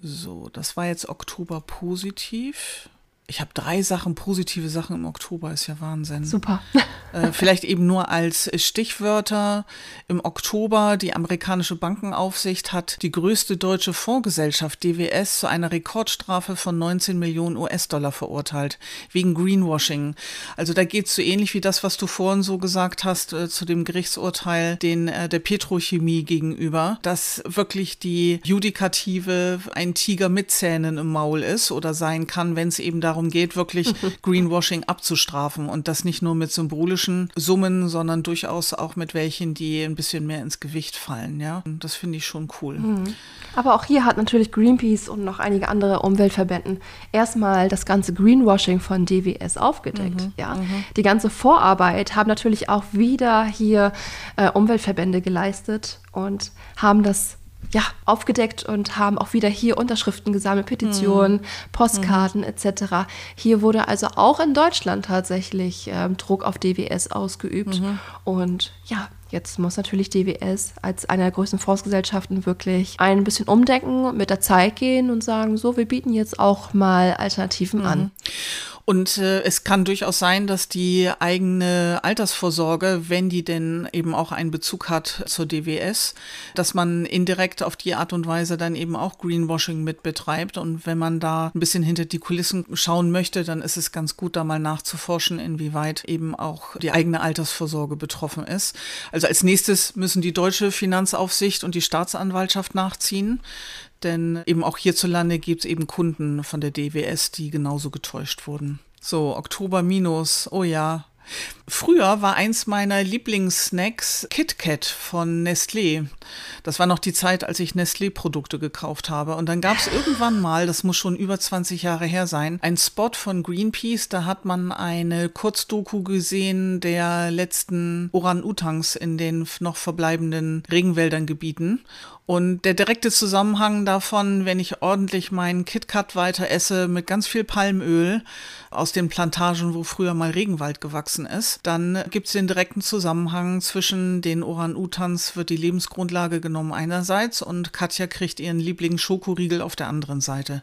So, das war jetzt Oktober positiv. Ich habe drei Sachen, positive Sachen im Oktober, ist ja Wahnsinn. Super. <laughs> Äh, vielleicht eben nur als Stichwörter. Im Oktober, die amerikanische Bankenaufsicht hat die größte deutsche Fondsgesellschaft DWS zu einer Rekordstrafe von 19 Millionen US-Dollar verurteilt, wegen Greenwashing. Also da geht es so ähnlich wie das, was du vorhin so gesagt hast, äh, zu dem Gerichtsurteil den, äh, der Petrochemie gegenüber, dass wirklich die Judikative ein Tiger mit Zähnen im Maul ist oder sein kann, wenn es eben darum darum geht, wirklich Greenwashing abzustrafen und das nicht nur mit symbolischen Summen, sondern durchaus auch mit welchen, die ein bisschen mehr ins Gewicht fallen. Ja, und das finde ich schon cool. Mhm. Aber auch hier hat natürlich Greenpeace und noch einige andere Umweltverbänden erstmal das ganze Greenwashing von DWS aufgedeckt. Mhm. Ja, mhm. die ganze Vorarbeit haben natürlich auch wieder hier äh, Umweltverbände geleistet und haben das ja, aufgedeckt und haben auch wieder hier Unterschriften gesammelt, Petitionen, mhm. Postkarten mhm. etc. Hier wurde also auch in Deutschland tatsächlich ähm, Druck auf DWS ausgeübt. Mhm. Und ja, jetzt muss natürlich DWS als eine der größten Forstgesellschaften wirklich ein bisschen umdenken, mit der Zeit gehen und sagen, so, wir bieten jetzt auch mal Alternativen an. Und äh, es kann durchaus sein, dass die eigene Altersvorsorge, wenn die denn eben auch einen Bezug hat zur DWS, dass man indirekt auf die Art und Weise dann eben auch Greenwashing mit betreibt. Und wenn man da ein bisschen hinter die Kulissen schauen möchte, dann ist es ganz gut, da mal nachzuforschen, inwieweit eben auch die eigene Altersvorsorge betroffen ist. Also als nächstes müssen die deutsche Finanzaufsicht und die Staatsanwaltschaft nachziehen. Denn eben auch hierzulande gibt es eben Kunden von der DWS, die genauso getäuscht wurden. So, Oktober minus, oh ja. Früher war eins meiner Lieblingssnacks KitKat von Nestlé. Das war noch die Zeit, als ich Nestlé-Produkte gekauft habe. Und dann gab es irgendwann mal, das muss schon über 20 Jahre her sein, ein Spot von Greenpeace. Da hat man eine Kurzdoku gesehen der letzten Orang-Utans in den noch verbleibenden Regenwäldern Gebieten. Und der direkte Zusammenhang davon, wenn ich ordentlich meinen KitKat weiter esse mit ganz viel Palmöl aus den Plantagen, wo früher mal Regenwald gewachsen ist, dann gibt es den direkten Zusammenhang zwischen den Orang-Utans wird die Lebensgrundlage genommen einerseits und Katja kriegt ihren Lieblings-Schokoriegel auf der anderen Seite.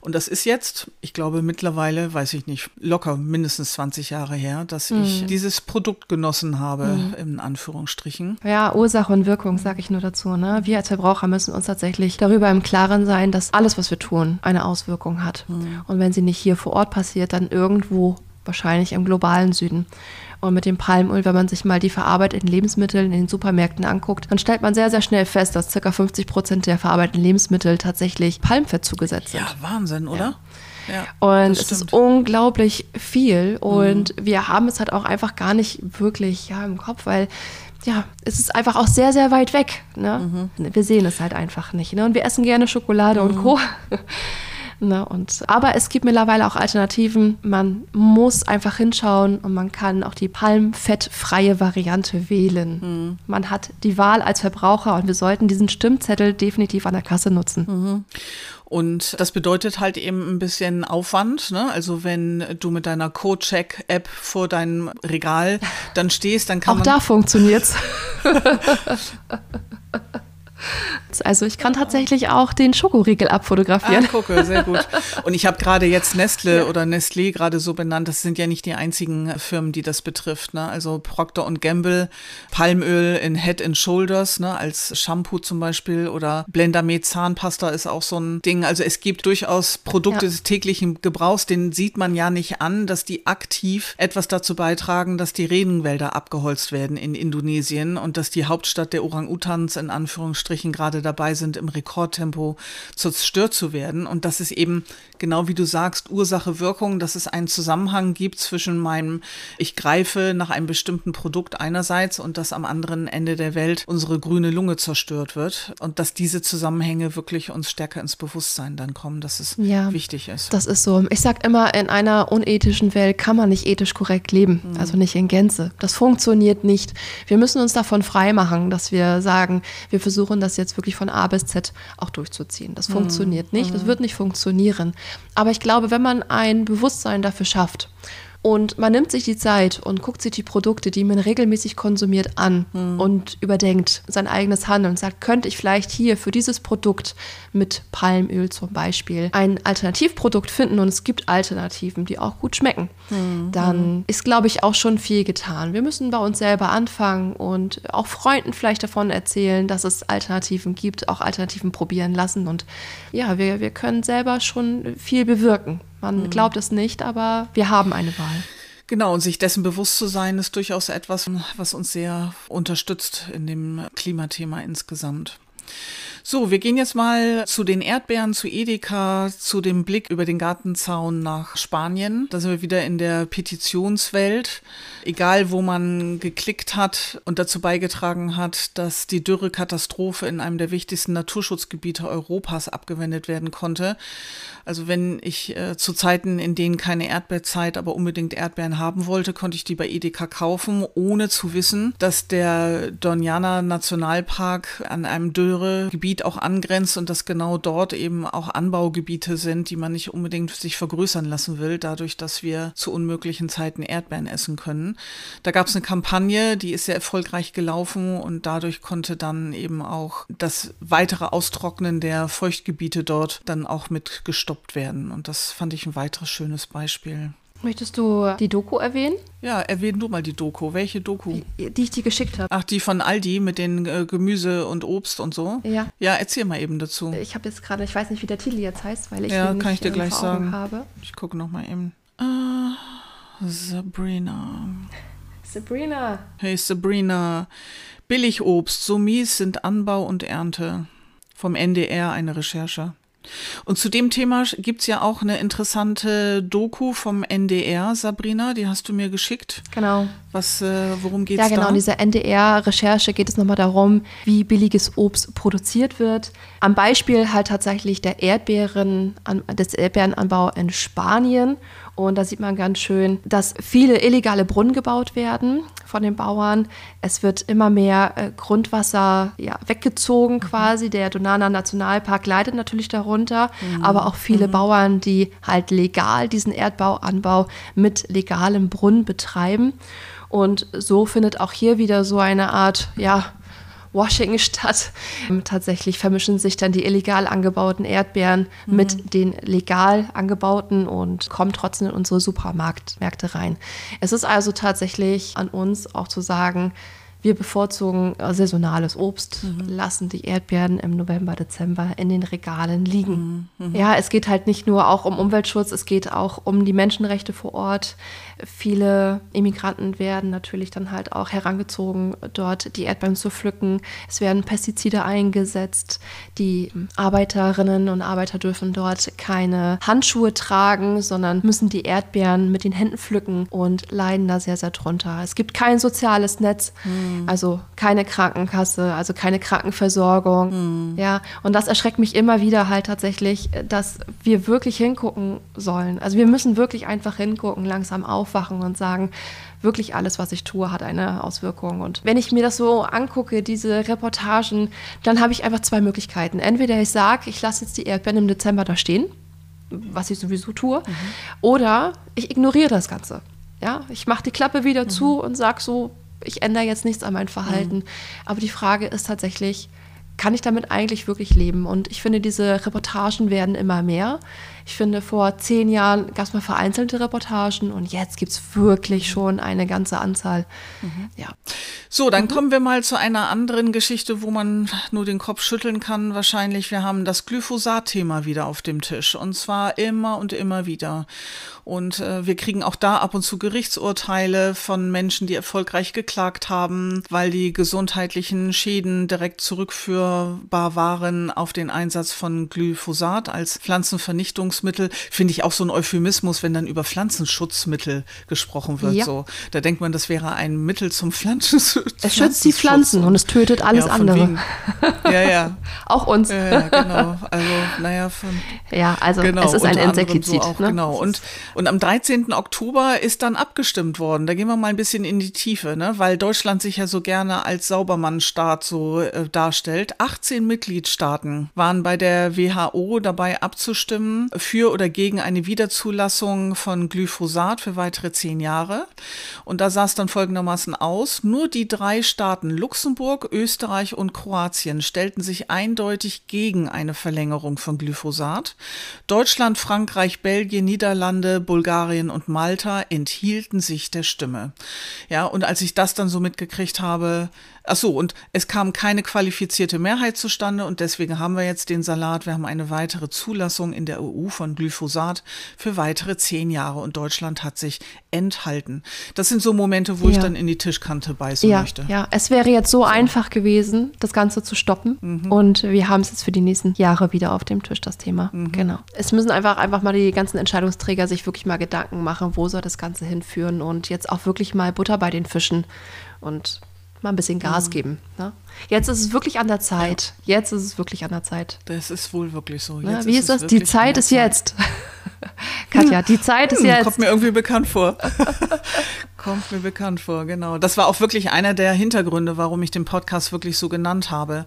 Und das ist jetzt, ich glaube mittlerweile, weiß ich nicht, locker mindestens 20 Jahre her, dass mhm. ich dieses Produkt genossen habe, mhm. in Anführungsstrichen. Ja, Ursache und Wirkung, sage ich nur dazu. Ne? Wir als Verbraucher müssen uns tatsächlich darüber im Klaren sein, dass alles, was wir tun, eine Auswirkung hat. Mhm. Und wenn sie nicht hier vor Ort passiert, dann irgendwo wahrscheinlich im globalen Süden. Und mit dem Palmöl, wenn man sich mal die verarbeiteten Lebensmittel in den Supermärkten anguckt, dann stellt man sehr, sehr schnell fest, dass ca. 50 Prozent der verarbeiteten Lebensmittel tatsächlich Palmfett zugesetzt sind. Ja, Wahnsinn, oder? Ja. Ja, und es ist unglaublich viel und mhm. wir haben es halt auch einfach gar nicht wirklich ja, im Kopf, weil ja, es ist einfach auch sehr, sehr weit weg. Ne? Mhm. Wir sehen es halt einfach nicht. Ne? Und wir essen gerne Schokolade mhm. und Co. Ne, und, aber es gibt mittlerweile auch Alternativen. Man muss einfach hinschauen und man kann auch die palmfettfreie Variante wählen. Mhm. Man hat die Wahl als Verbraucher und wir sollten diesen Stimmzettel definitiv an der Kasse nutzen. Mhm. Und das bedeutet halt eben ein bisschen Aufwand. Ne? Also wenn du mit deiner Co-Check-App vor deinem Regal dann stehst, dann kann Auch man. da funktioniert's. <laughs> Also ich kann tatsächlich auch den Schokoriegel abfotografieren. Ah, gucke, sehr gut. <laughs> Und ich habe gerade jetzt Nestle ja. oder Nestlé gerade so benannt. Das sind ja nicht die einzigen Firmen, die das betrifft. Ne? Also Procter Gamble, Palmöl in Head and Shoulders, ne? als Shampoo zum Beispiel oder Blendermed Zahnpasta ist auch so ein Ding. Also es gibt durchaus Produkte ja. des täglichen Gebrauchs, denen sieht man ja nicht an, dass die aktiv etwas dazu beitragen, dass die Regenwälder abgeholzt werden in Indonesien und dass die Hauptstadt der Orang-Utans in Anführungsstrichen gerade dabei sind, im Rekordtempo zerstört zu werden. Und das ist eben, genau wie du sagst, Ursache, Wirkung, dass es einen Zusammenhang gibt zwischen meinem, ich greife nach einem bestimmten Produkt einerseits und dass am anderen Ende der Welt unsere grüne Lunge zerstört wird. Und dass diese Zusammenhänge wirklich uns stärker ins Bewusstsein dann kommen, dass es ja, wichtig ist. Das ist so. Ich sag immer, in einer unethischen Welt kann man nicht ethisch korrekt leben. Mhm. Also nicht in Gänze. Das funktioniert nicht. Wir müssen uns davon freimachen, dass wir sagen, wir versuchen das jetzt wirklich wirklich von A bis Z auch durchzuziehen. Das mhm. funktioniert nicht, das mhm. wird nicht funktionieren. Aber ich glaube, wenn man ein Bewusstsein dafür schafft, und man nimmt sich die Zeit und guckt sich die Produkte, die man regelmäßig konsumiert, an mhm. und überdenkt sein eigenes Handeln und sagt, könnte ich vielleicht hier für dieses Produkt mit Palmöl zum Beispiel ein Alternativprodukt finden und es gibt Alternativen, die auch gut schmecken. Mhm. Dann ist, glaube ich, auch schon viel getan. Wir müssen bei uns selber anfangen und auch Freunden vielleicht davon erzählen, dass es Alternativen gibt, auch Alternativen probieren lassen. Und ja, wir, wir können selber schon viel bewirken. Man mhm. glaubt es nicht, aber wir haben eine Wahl. Genau, und sich dessen bewusst zu sein, ist durchaus etwas, was uns sehr unterstützt in dem Klimathema insgesamt. So, wir gehen jetzt mal zu den Erdbeeren, zu Edeka, zu dem Blick über den Gartenzaun nach Spanien. Da sind wir wieder in der Petitionswelt. Egal, wo man geklickt hat und dazu beigetragen hat, dass die Dürrekatastrophe in einem der wichtigsten Naturschutzgebiete Europas abgewendet werden konnte. Also wenn ich äh, zu Zeiten, in denen keine Erdbeerzeit, aber unbedingt Erdbeeren haben wollte, konnte ich die bei Edeka kaufen, ohne zu wissen, dass der Doniana Nationalpark an einem Dürregebiet Gebiet auch angrenzt und dass genau dort eben auch Anbaugebiete sind, die man nicht unbedingt sich vergrößern lassen will, dadurch, dass wir zu unmöglichen Zeiten Erdbeeren essen können. Da gab es eine Kampagne, die ist sehr erfolgreich gelaufen und dadurch konnte dann eben auch das weitere Austrocknen der Feuchtgebiete dort dann auch mit gestoppt werden. Und das fand ich ein weiteres schönes Beispiel. Möchtest du die Doku erwähnen? Ja, erwähnen du mal die Doku. Welche Doku? Die, die ich dir geschickt habe. Ach, die von Aldi mit den äh, Gemüse und Obst und so? Ja. Ja, erzähl mal eben dazu. Ich habe jetzt gerade, ich weiß nicht, wie der Titel jetzt heißt, weil ich ja, kann ich dir gleich sagen. habe. Ich gucke noch mal eben. Uh, Sabrina. <laughs> Sabrina. Hey Sabrina. Billigobst, so mies sind Anbau und Ernte. Vom NDR eine Recherche. Und zu dem Thema gibt es ja auch eine interessante Doku vom NDR, Sabrina, die hast du mir geschickt. Genau. Was, äh, worum geht es da? Ja, genau, da? in dieser NDR-Recherche geht es nochmal darum, wie billiges Obst produziert wird. Am Beispiel halt tatsächlich der Erdbeeren, des Erdbeerenanbau in Spanien. Und da sieht man ganz schön, dass viele illegale Brunnen gebaut werden von den Bauern. Es wird immer mehr äh, Grundwasser ja, weggezogen mhm. quasi. Der Donana Nationalpark leidet natürlich darunter, mhm. aber auch viele mhm. Bauern, die halt legal diesen Erdbauanbau mit legalem Brunnen betreiben. Und so findet auch hier wieder so eine Art, ja, Washing statt. Ähm, tatsächlich vermischen sich dann die illegal angebauten Erdbeeren mhm. mit den legal angebauten und kommen trotzdem in unsere Supermärkte rein. Es ist also tatsächlich an uns auch zu sagen, wir bevorzugen äh, saisonales Obst, mhm. lassen die Erdbeeren im November, Dezember in den Regalen liegen. Mhm. mhm. Ja, es geht halt nicht nur auch um Umweltschutz, es geht auch um die Menschenrechte vor Ort. Viele Immigranten werden natürlich dann halt auch herangezogen, dort die Erdbeeren zu pflücken. Es werden Pestizide eingesetzt. Die Arbeiterinnen und Arbeiter dürfen dort keine Handschuhe tragen, sondern müssen die Erdbeeren mit den Händen pflücken und leiden da sehr, sehr drunter. Es gibt kein soziales Netz. Mhm. Also keine Krankenkasse, also keine Krankenversorgung. Mhm. Ja, und das erschreckt mich immer wieder halt tatsächlich, dass wir wirklich hingucken sollen. Also wir müssen wirklich einfach hingucken, langsam aufwachen und sagen, wirklich alles, was ich tue, hat eine Auswirkung. Und wenn ich mir das so angucke, diese Reportagen, dann habe ich einfach zwei Möglichkeiten. Entweder ich sage, ich lasse jetzt die Erdbeeren im Dezember da stehen, was ich sowieso tue, mhm. oder ich ignoriere das Ganze. Ja, ich mache die Klappe wieder mhm. zu und sage so, ich ändere jetzt nichts an meinem Verhalten. Mhm. Aber die Frage ist tatsächlich, kann ich damit eigentlich wirklich leben? Und ich finde, diese Reportagen werden immer mehr. Ich finde, vor zehn Jahren gab es mal vereinzelte Reportagen und jetzt gibt es wirklich schon eine ganze Anzahl. Mhm. Ja. So, dann mhm. kommen wir mal zu einer anderen Geschichte, wo man nur den Kopf schütteln kann. Wahrscheinlich, wir haben das Glyphosat-Thema wieder auf dem Tisch und zwar immer und immer wieder. Und äh, wir kriegen auch da ab und zu Gerichtsurteile von Menschen, die erfolgreich geklagt haben, weil die gesundheitlichen Schäden direkt zurückführbar waren auf den Einsatz von Glyphosat als Pflanzenvernichtungsmittel. Finde ich auch so ein Euphemismus, wenn dann über Pflanzenschutzmittel gesprochen wird. Ja. So, da denkt man, das wäre ein Mittel zum Pflanzenschutz. Es schützt die Pflanzen und es tötet alles ja, andere. Wegen. Ja, ja. <laughs> auch uns. Ja, ja, genau. Also, naja, von. Ja, also genau, es ist ein Insektizid. So auch, ne? Genau. Und und am 13. Oktober ist dann abgestimmt worden. Da gehen wir mal ein bisschen in die Tiefe, ne? weil Deutschland sich ja so gerne als Saubermannstaat so äh, darstellt. 18 Mitgliedstaaten waren bei der WHO dabei abzustimmen für oder gegen eine Wiederzulassung von Glyphosat für weitere zehn Jahre. Und da sah es dann folgendermaßen aus. Nur die drei Staaten Luxemburg, Österreich und Kroatien stellten sich eindeutig gegen eine Verlängerung von Glyphosat. Deutschland, Frankreich, Belgien, Niederlande, Bulgarien und Malta enthielten sich der Stimme. Ja, und als ich das dann so mitgekriegt habe, Ach so, und es kam keine qualifizierte Mehrheit zustande und deswegen haben wir jetzt den Salat. Wir haben eine weitere Zulassung in der EU von Glyphosat für weitere zehn Jahre und Deutschland hat sich enthalten. Das sind so Momente, wo ja. ich dann in die Tischkante beißen ja, möchte. Ja, es wäre jetzt so, so, einfach gewesen, das Ganze zu stoppen mhm. und wir haben es jetzt für die nächsten Jahre wieder auf dem Tisch, das Thema. Mhm. Genau. Es müssen einfach, einfach mal die ganzen Entscheidungsträger sich wirklich mal Gedanken machen, wo soll das Ganze hinführen und jetzt auch wirklich mal Butter bei den Fischen und mal ein bisschen Gas mhm. geben. Ne? Jetzt ist es wirklich an der Zeit. Ja. Jetzt ist es wirklich an der Zeit. Das ist wohl wirklich so. Ja, wie ist, das? Die Zeit ist jetzt. <laughs> Katja, die Zeit ist hm, jetzt. Kommt mir irgendwie bekannt vor. <laughs> Kommt mir bekannt vor, genau. Das war auch wirklich einer der Hintergründe, warum ich den Podcast wirklich so genannt habe.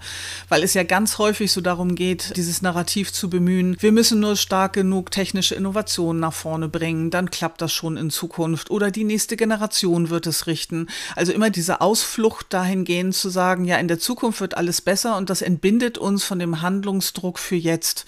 Weil es ja ganz häufig so darum geht, dieses Narrativ zu bemühen. Wir müssen nur stark genug technische Innovationen nach vorne bringen, dann klappt das schon in Zukunft. Oder die nächste Generation wird es richten. Also immer diese Ausflucht dahingehend zu sagen, ja, in der Zukunft wird alles besser und das entbindet uns von dem Handlungsdruck für jetzt.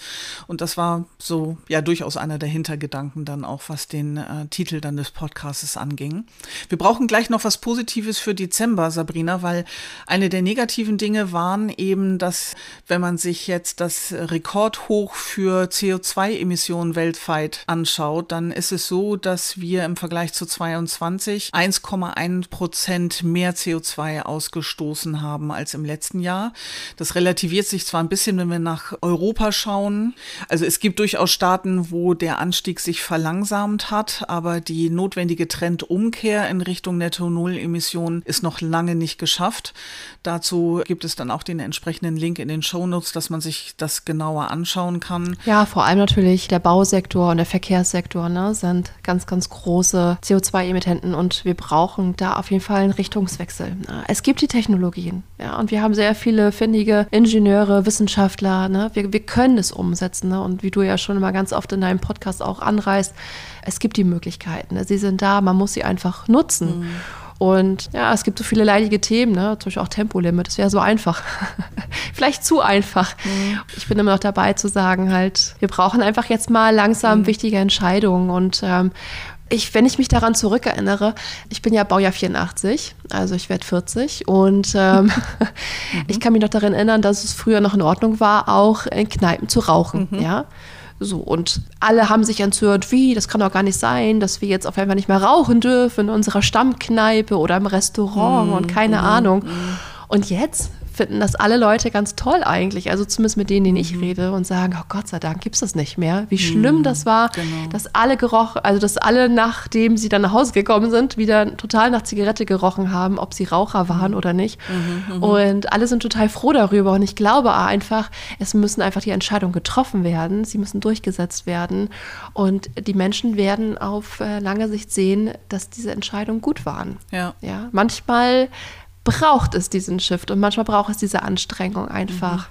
Und das war so, ja, durchaus einer der Hintergedanken dann auch, was den äh, Titel dann des Podcasts anging. Wir brauchen gleich noch was Positives für Dezember, Sabrina, weil eine der negativen Dinge waren eben, dass wenn man sich jetzt das Rekordhoch für CO2-Emissionen weltweit anschaut, dann ist es so, dass wir im Vergleich zu 22 1,1 Prozent mehr CO2 ausgestoßen haben als im letzten Jahr. Das relativiert sich zwar ein bisschen, wenn wir nach Europa schauen. Also es gibt durchaus Staaten, wo der Anstieg sich verlangsamt hat, aber die notwendige Trendumkehr in Richtung Netto-Null-Emissionen ist noch lange nicht geschafft. Dazu gibt es dann auch den entsprechenden Link in den Shownotes, dass man sich das genauer anschauen kann. Ja, vor allem natürlich der Bausektor und der Verkehrssektor ne, sind ganz, ganz große CO2-Emittenten und wir brauchen da auf jeden Fall einen Richtungswechsel. Es gibt die Technologien, ja, und wir haben sehr viele findige Ingenieure, Wissenschaftler, ne, wir, wir können es umsetzen ne, und wie du ja schon immer ganz oft in deinem Podcast auch anreißt, es gibt die Möglichkeiten. Ne? Sie sind da, man muss sie einfach nutzen. Mhm. Und ja, es gibt so viele leidige Themen, ne? zum Beispiel auch Tempolimit. Das wäre so einfach. <laughs> Vielleicht zu einfach. Mhm. Ich bin immer noch dabei zu sagen, halt, wir brauchen einfach jetzt mal langsam mhm. wichtige Entscheidungen. Und ähm, ich, wenn ich mich daran zurückerinnere, ich bin ja Baujahr 84, also ich werde 40 und ähm, mhm. <laughs> <laughs> ich kann mich noch daran erinnern, dass es früher noch in Ordnung war, auch in Kneipen zu rauchen. Mhm. Ja? So, und alle haben sich entzürnt, wie, das kann doch gar nicht sein, dass wir jetzt auf einmal nicht mehr rauchen dürfen in unserer Stammkneipe oder im Restaurant mm, und keine mm, Ahnung. Mm. Und jetzt finden das alle Leute ganz toll eigentlich. Also zumindest mit denen, denen ich rede und sagen, oh Gott sei Dank gibt es das nicht mehr. Wie schlimm das war, genau. dass alle gerochen, also dass alle, nachdem sie dann nach Hause gekommen sind, wieder total nach Zigarette gerochen haben, ob sie Raucher waren oder nicht. Und alle sind total froh darüber. Und ich glaube einfach, es müssen einfach die Entscheidungen getroffen werden. Sie müssen durchgesetzt werden. Und die Menschen werden auf äh, lange Sicht sehen, dass diese Entscheidungen gut waren. Ja. Ja, manchmal braucht es diesen Shift und manchmal braucht es diese Anstrengung einfach,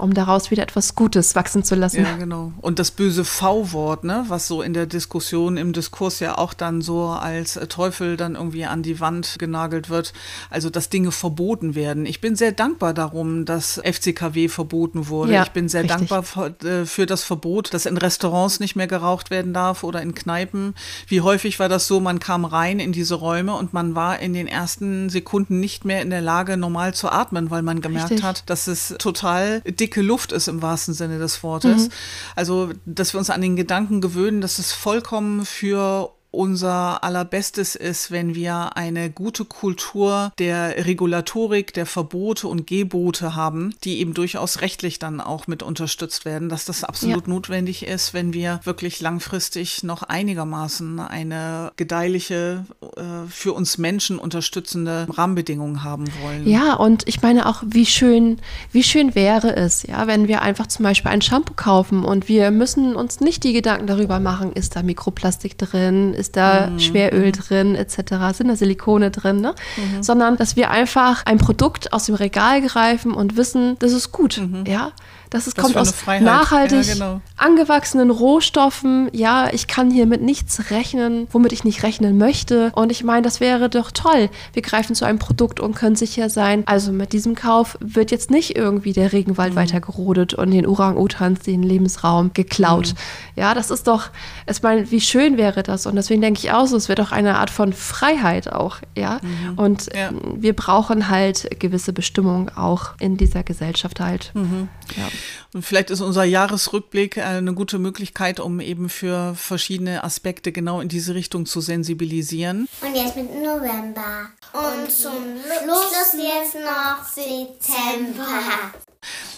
um daraus wieder etwas Gutes wachsen zu lassen. Ja, genau. Und das böse V-Wort, ne, was so in der Diskussion, im Diskurs ja auch dann so als Teufel dann irgendwie an die Wand genagelt wird. Also, dass Dinge verboten werden. Ich bin sehr dankbar darum, dass FCKW verboten wurde. Ja, ich bin sehr richtig. dankbar für, äh, für das Verbot, dass in Restaurants nicht mehr geraucht werden darf oder in Kneipen. Wie häufig war das so, man kam rein in diese Räume und man war in den ersten Sekunden nicht mehr in der Lage, normal zu atmen, weil man gemerkt Richtig. hat, dass es total dicke Luft ist im wahrsten Sinne des Wortes. Also, dass wir uns an den Gedanken gewöhnen, dass es vollkommen für unser allerbestes ist, wenn wir eine gute Kultur der Regulatorik, der Verbote und Gebote haben, die eben durchaus rechtlich dann auch mit unterstützt werden, dass das absolut notwendig ist, wenn wir wirklich langfristig noch einigermaßen eine gedeihliche, äh, für uns Menschen unterstützende Rahmenbedingung haben wollen. Ja, und ich meine auch, wie schön, wie schön wäre es, ja, wenn wir einfach zum Beispiel ein Shampoo kaufen und wir müssen uns nicht die Gedanken darüber machen, ist da Mikroplastik drin, ist da Mhm. Schweröl drin, etc., sind da Silikone drin, ne? Mhm. Sondern, dass wir einfach ein Produkt aus dem Regal greifen und wissen, das ist gut, ja. Das ist, Was kommt aus nachhaltig Ja, genau. angewachsenen Rohstoffen. Ja, ich kann hier mit nichts rechnen, womit ich nicht rechnen möchte. Und ich meine, das wäre doch toll. Wir greifen zu einem Produkt und können sicher sein, also mit diesem Kauf wird jetzt nicht irgendwie der Regenwald weiter gerodet und den Orang-Utans den Lebensraum geklaut. Ja, das ist doch, ich meine, wie schön wäre das? Und deswegen denke ich auch so, es wäre doch eine Art von Freiheit auch, ja. Und Ja. wir brauchen halt gewisse Bestimmungen auch in dieser Gesellschaft halt. Ja. Und vielleicht ist unser Jahresrückblick äh, eine gute Möglichkeit, um eben für verschiedene Aspekte genau in diese Richtung zu sensibilisieren. Und jetzt mit November. Und zum Schluss jetzt noch Dezember.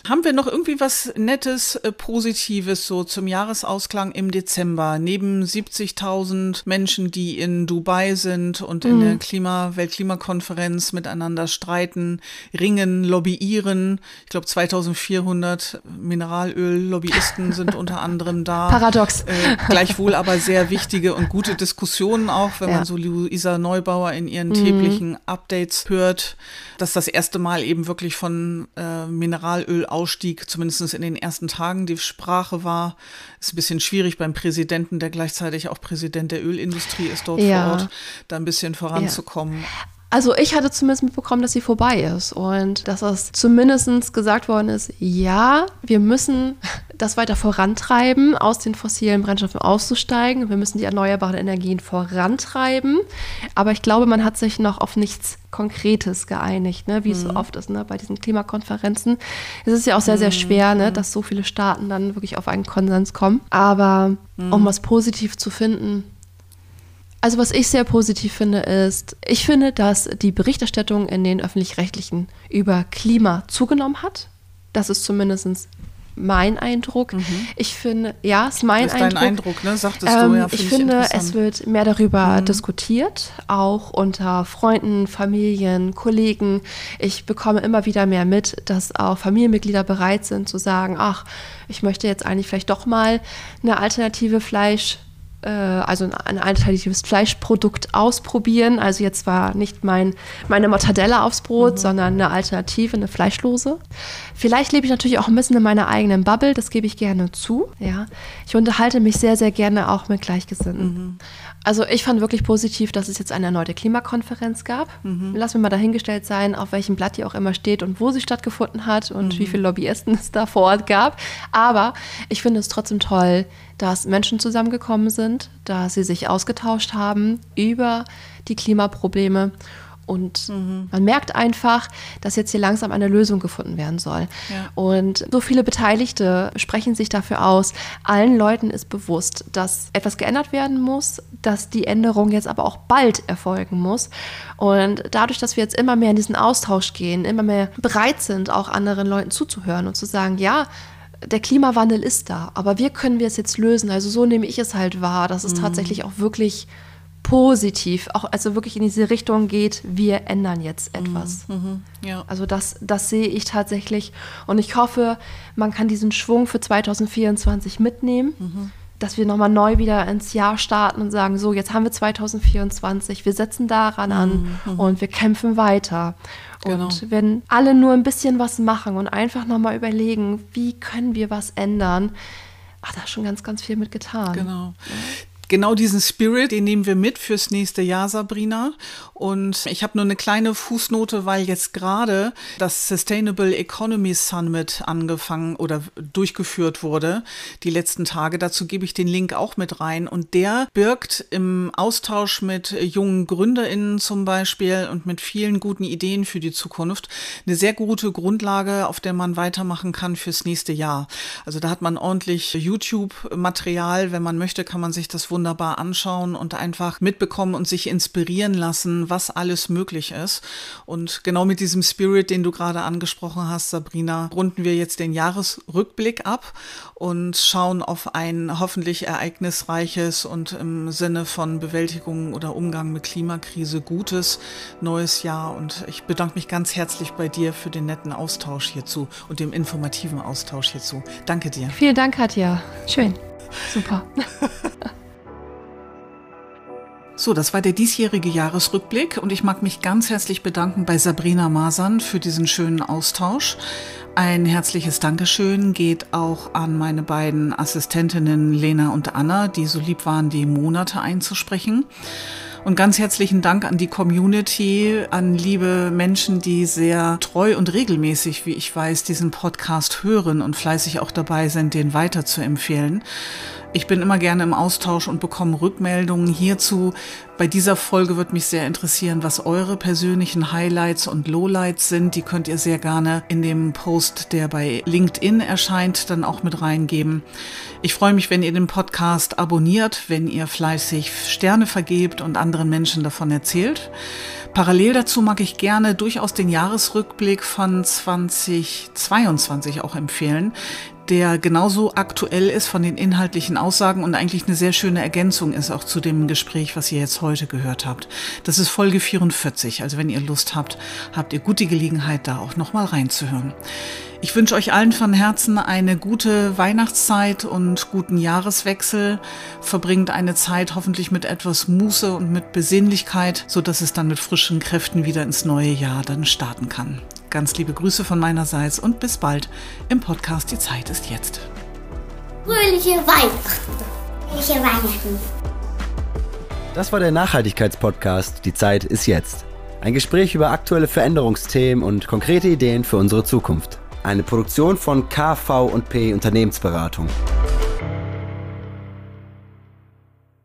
Haben wir noch irgendwie was Nettes, äh, Positives so zum Jahresausklang im Dezember? Neben 70.000 Menschen, die in Dubai sind und in der Klima Weltklimakonferenz miteinander streiten, ringen, lobbyieren. Ich glaube, 2400 Mineralöl-Lobbyisten <laughs> sind unter anderem da. Paradox. Äh, gleichwohl aber sehr wichtige und gute Diskussionen auch, wenn Ja. man so Luisa Neubauer in ihren täglichen Updates hört, dass das erste Mal eben wirklich von äh, Mineralölausstieg, zumindest in den ersten Tagen, die Sprache war. Ist ein bisschen schwierig beim Präsidenten, der gleichzeitig auch Präsident der Ölindustrie ist dort Ja. vor Ort, da ein bisschen voranzukommen. Also ich hatte zumindest mitbekommen, dass sie vorbei ist und dass es zumindest gesagt worden ist, ja, wir müssen <laughs> das weiter vorantreiben, aus den fossilen Brennstoffen auszusteigen. Wir müssen die erneuerbaren Energien vorantreiben. Aber ich glaube, man hat sich noch auf nichts Konkretes geeinigt, ne? wie es so oft ist ne? bei diesen Klimakonferenzen. Es ist ja auch sehr, sehr schwer, ne? dass so viele Staaten dann wirklich auf einen Konsens kommen. Aber um was positiv zu finden, also was ich sehr positiv finde, ist, ich finde, dass die Berichterstattung in den öffentlich-rechtlichen über Klima zugenommen hat. Das ist zumindest mein Eindruck. Ich finde, ja, ist mein Das ist dein Eindruck. Eindruck, ne? Sagtest Ähm, du ja. ich find finde, es wird mehr darüber diskutiert, auch unter Freunden, Familien, Kollegen. Ich bekomme immer wieder mehr mit, dass auch Familienmitglieder bereit sind zu sagen, ach, ich möchte jetzt eigentlich vielleicht doch mal eine alternative Fleisch also ein, alternatives Fleischprodukt ausprobieren. Also jetzt war nicht mein, meine Mortadella aufs Brot, sondern eine Alternative, eine fleischlose. Vielleicht lebe ich natürlich auch ein bisschen in meiner eigenen Bubble, das gebe ich gerne zu. Ja. Ich unterhalte mich sehr, sehr gerne auch mit Gleichgesinnten. Also ich fand wirklich positiv, dass es jetzt eine erneute Klimakonferenz gab. Lass mir mal dahingestellt sein, auf welchem Blatt die auch immer steht und wo sie stattgefunden hat und wie viele Lobbyisten <laughs> es da vor Ort gab. Aber ich finde es trotzdem toll, dass Menschen zusammengekommen sind, dass sie sich ausgetauscht haben über die Klimaprobleme Und mhm. man merkt einfach, dass jetzt hier langsam eine Lösung gefunden werden soll. Ja. Und so viele Beteiligte sprechen sich dafür aus. Allen Leuten ist bewusst, dass etwas geändert werden muss, dass die Änderung jetzt aber auch bald erfolgen muss. Und dadurch, dass wir jetzt immer mehr in diesen Austausch gehen, immer mehr bereit sind, auch anderen Leuten zuzuhören und zu sagen, ja, der Klimawandel ist da, aber wie können wir es jetzt lösen? Also so nehme ich es halt wahr, dass es mhm. tatsächlich auch wirklich positiv, auch also wirklich in diese Richtung geht, wir ändern jetzt mhm. etwas. Mhm, ja. Also das, das sehe ich tatsächlich und ich hoffe, man kann diesen Schwung für 2024 mitnehmen. Mhm. Dass wir nochmal neu wieder ins Jahr starten und sagen, so, jetzt haben wir 2024, wir setzen daran an mhm, mhm. und wir kämpfen weiter. Genau. Und wenn alle nur ein bisschen was machen und einfach nochmal überlegen, wie können wir was ändern, ach, da ist schon ganz, ganz viel mit getan. Genau genau diesen Spirit, den nehmen wir mit fürs nächste Jahr, Sabrina. Und ich habe nur eine kleine Fußnote, weil jetzt gerade das Sustainable Economy Summit angefangen oder durchgeführt wurde, die letzten Tage. Dazu gebe ich den Link auch mit rein. Und der birgt im Austausch mit jungen GründerInnen zum Beispiel und mit vielen guten Ideen für die Zukunft eine sehr gute Grundlage, auf der man weitermachen kann fürs nächste Jahr. Also da hat man ordentlich YouTube-Material. Wenn man möchte, kann man sich das wunderbar wunderbar anschauen und einfach mitbekommen und sich inspirieren lassen, was alles möglich ist. Und genau mit diesem Spirit, den du gerade angesprochen hast, Sabrina, runden wir jetzt den Jahresrückblick ab und schauen auf ein hoffentlich ereignisreiches und im Sinne von Bewältigung oder Umgang mit Klimakrise gutes neues Jahr. Und ich bedanke mich ganz herzlich bei dir für den netten Austausch hierzu und dem informativen Austausch hierzu. Danke dir. Vielen Dank, Katja. Schön. Super. <laughs> So, das war der diesjährige Jahresrückblick und ich mag mich ganz herzlich bedanken bei Sabrina Masern für diesen schönen Austausch. Ein herzliches Dankeschön geht auch an meine beiden Assistentinnen Lena und Anna, die so lieb waren, die Monate einzusprechen. Und ganz herzlichen Dank an die Community, an liebe Menschen, die sehr treu und regelmäßig, wie ich weiß, diesen Podcast hören und fleißig auch dabei sind, den weiter zu empfehlen. Ich bin immer gerne im Austausch und bekomme Rückmeldungen hierzu. Bei dieser Folge wird mich sehr interessieren, was eure persönlichen Highlights und Lowlights sind. Die könnt ihr sehr gerne in dem Post, der bei LinkedIn erscheint, dann auch mit reingeben. Ich freue mich, wenn ihr den Podcast abonniert, wenn ihr fleißig Sterne vergebt und anderen Menschen davon erzählt. Parallel dazu mag ich gerne durchaus den Jahresrückblick von 2022 auch empfehlen der genauso aktuell ist von den inhaltlichen Aussagen und eigentlich eine sehr schöne Ergänzung ist auch zu dem Gespräch, was ihr jetzt heute gehört habt. Das ist Folge 44. Also wenn ihr Lust habt, habt ihr gute Gelegenheit, da auch nochmal reinzuhören. Ich wünsche euch allen von Herzen eine gute Weihnachtszeit und guten Jahreswechsel. Verbringt eine Zeit hoffentlich mit etwas Muße und mit Besinnlichkeit, so dass es dann mit frischen Kräften wieder ins neue Jahr dann starten kann. Ganz liebe Grüße von meinerseits und bis bald im Podcast Die Zeit ist jetzt. Fröhliche Weihnachten. Fröhliche Weihnachten. Das war der Nachhaltigkeitspodcast Die Zeit ist jetzt. Ein Gespräch über aktuelle Veränderungsthemen und konkrete Ideen für unsere Zukunft. Eine Produktion von KV und P Unternehmensberatung.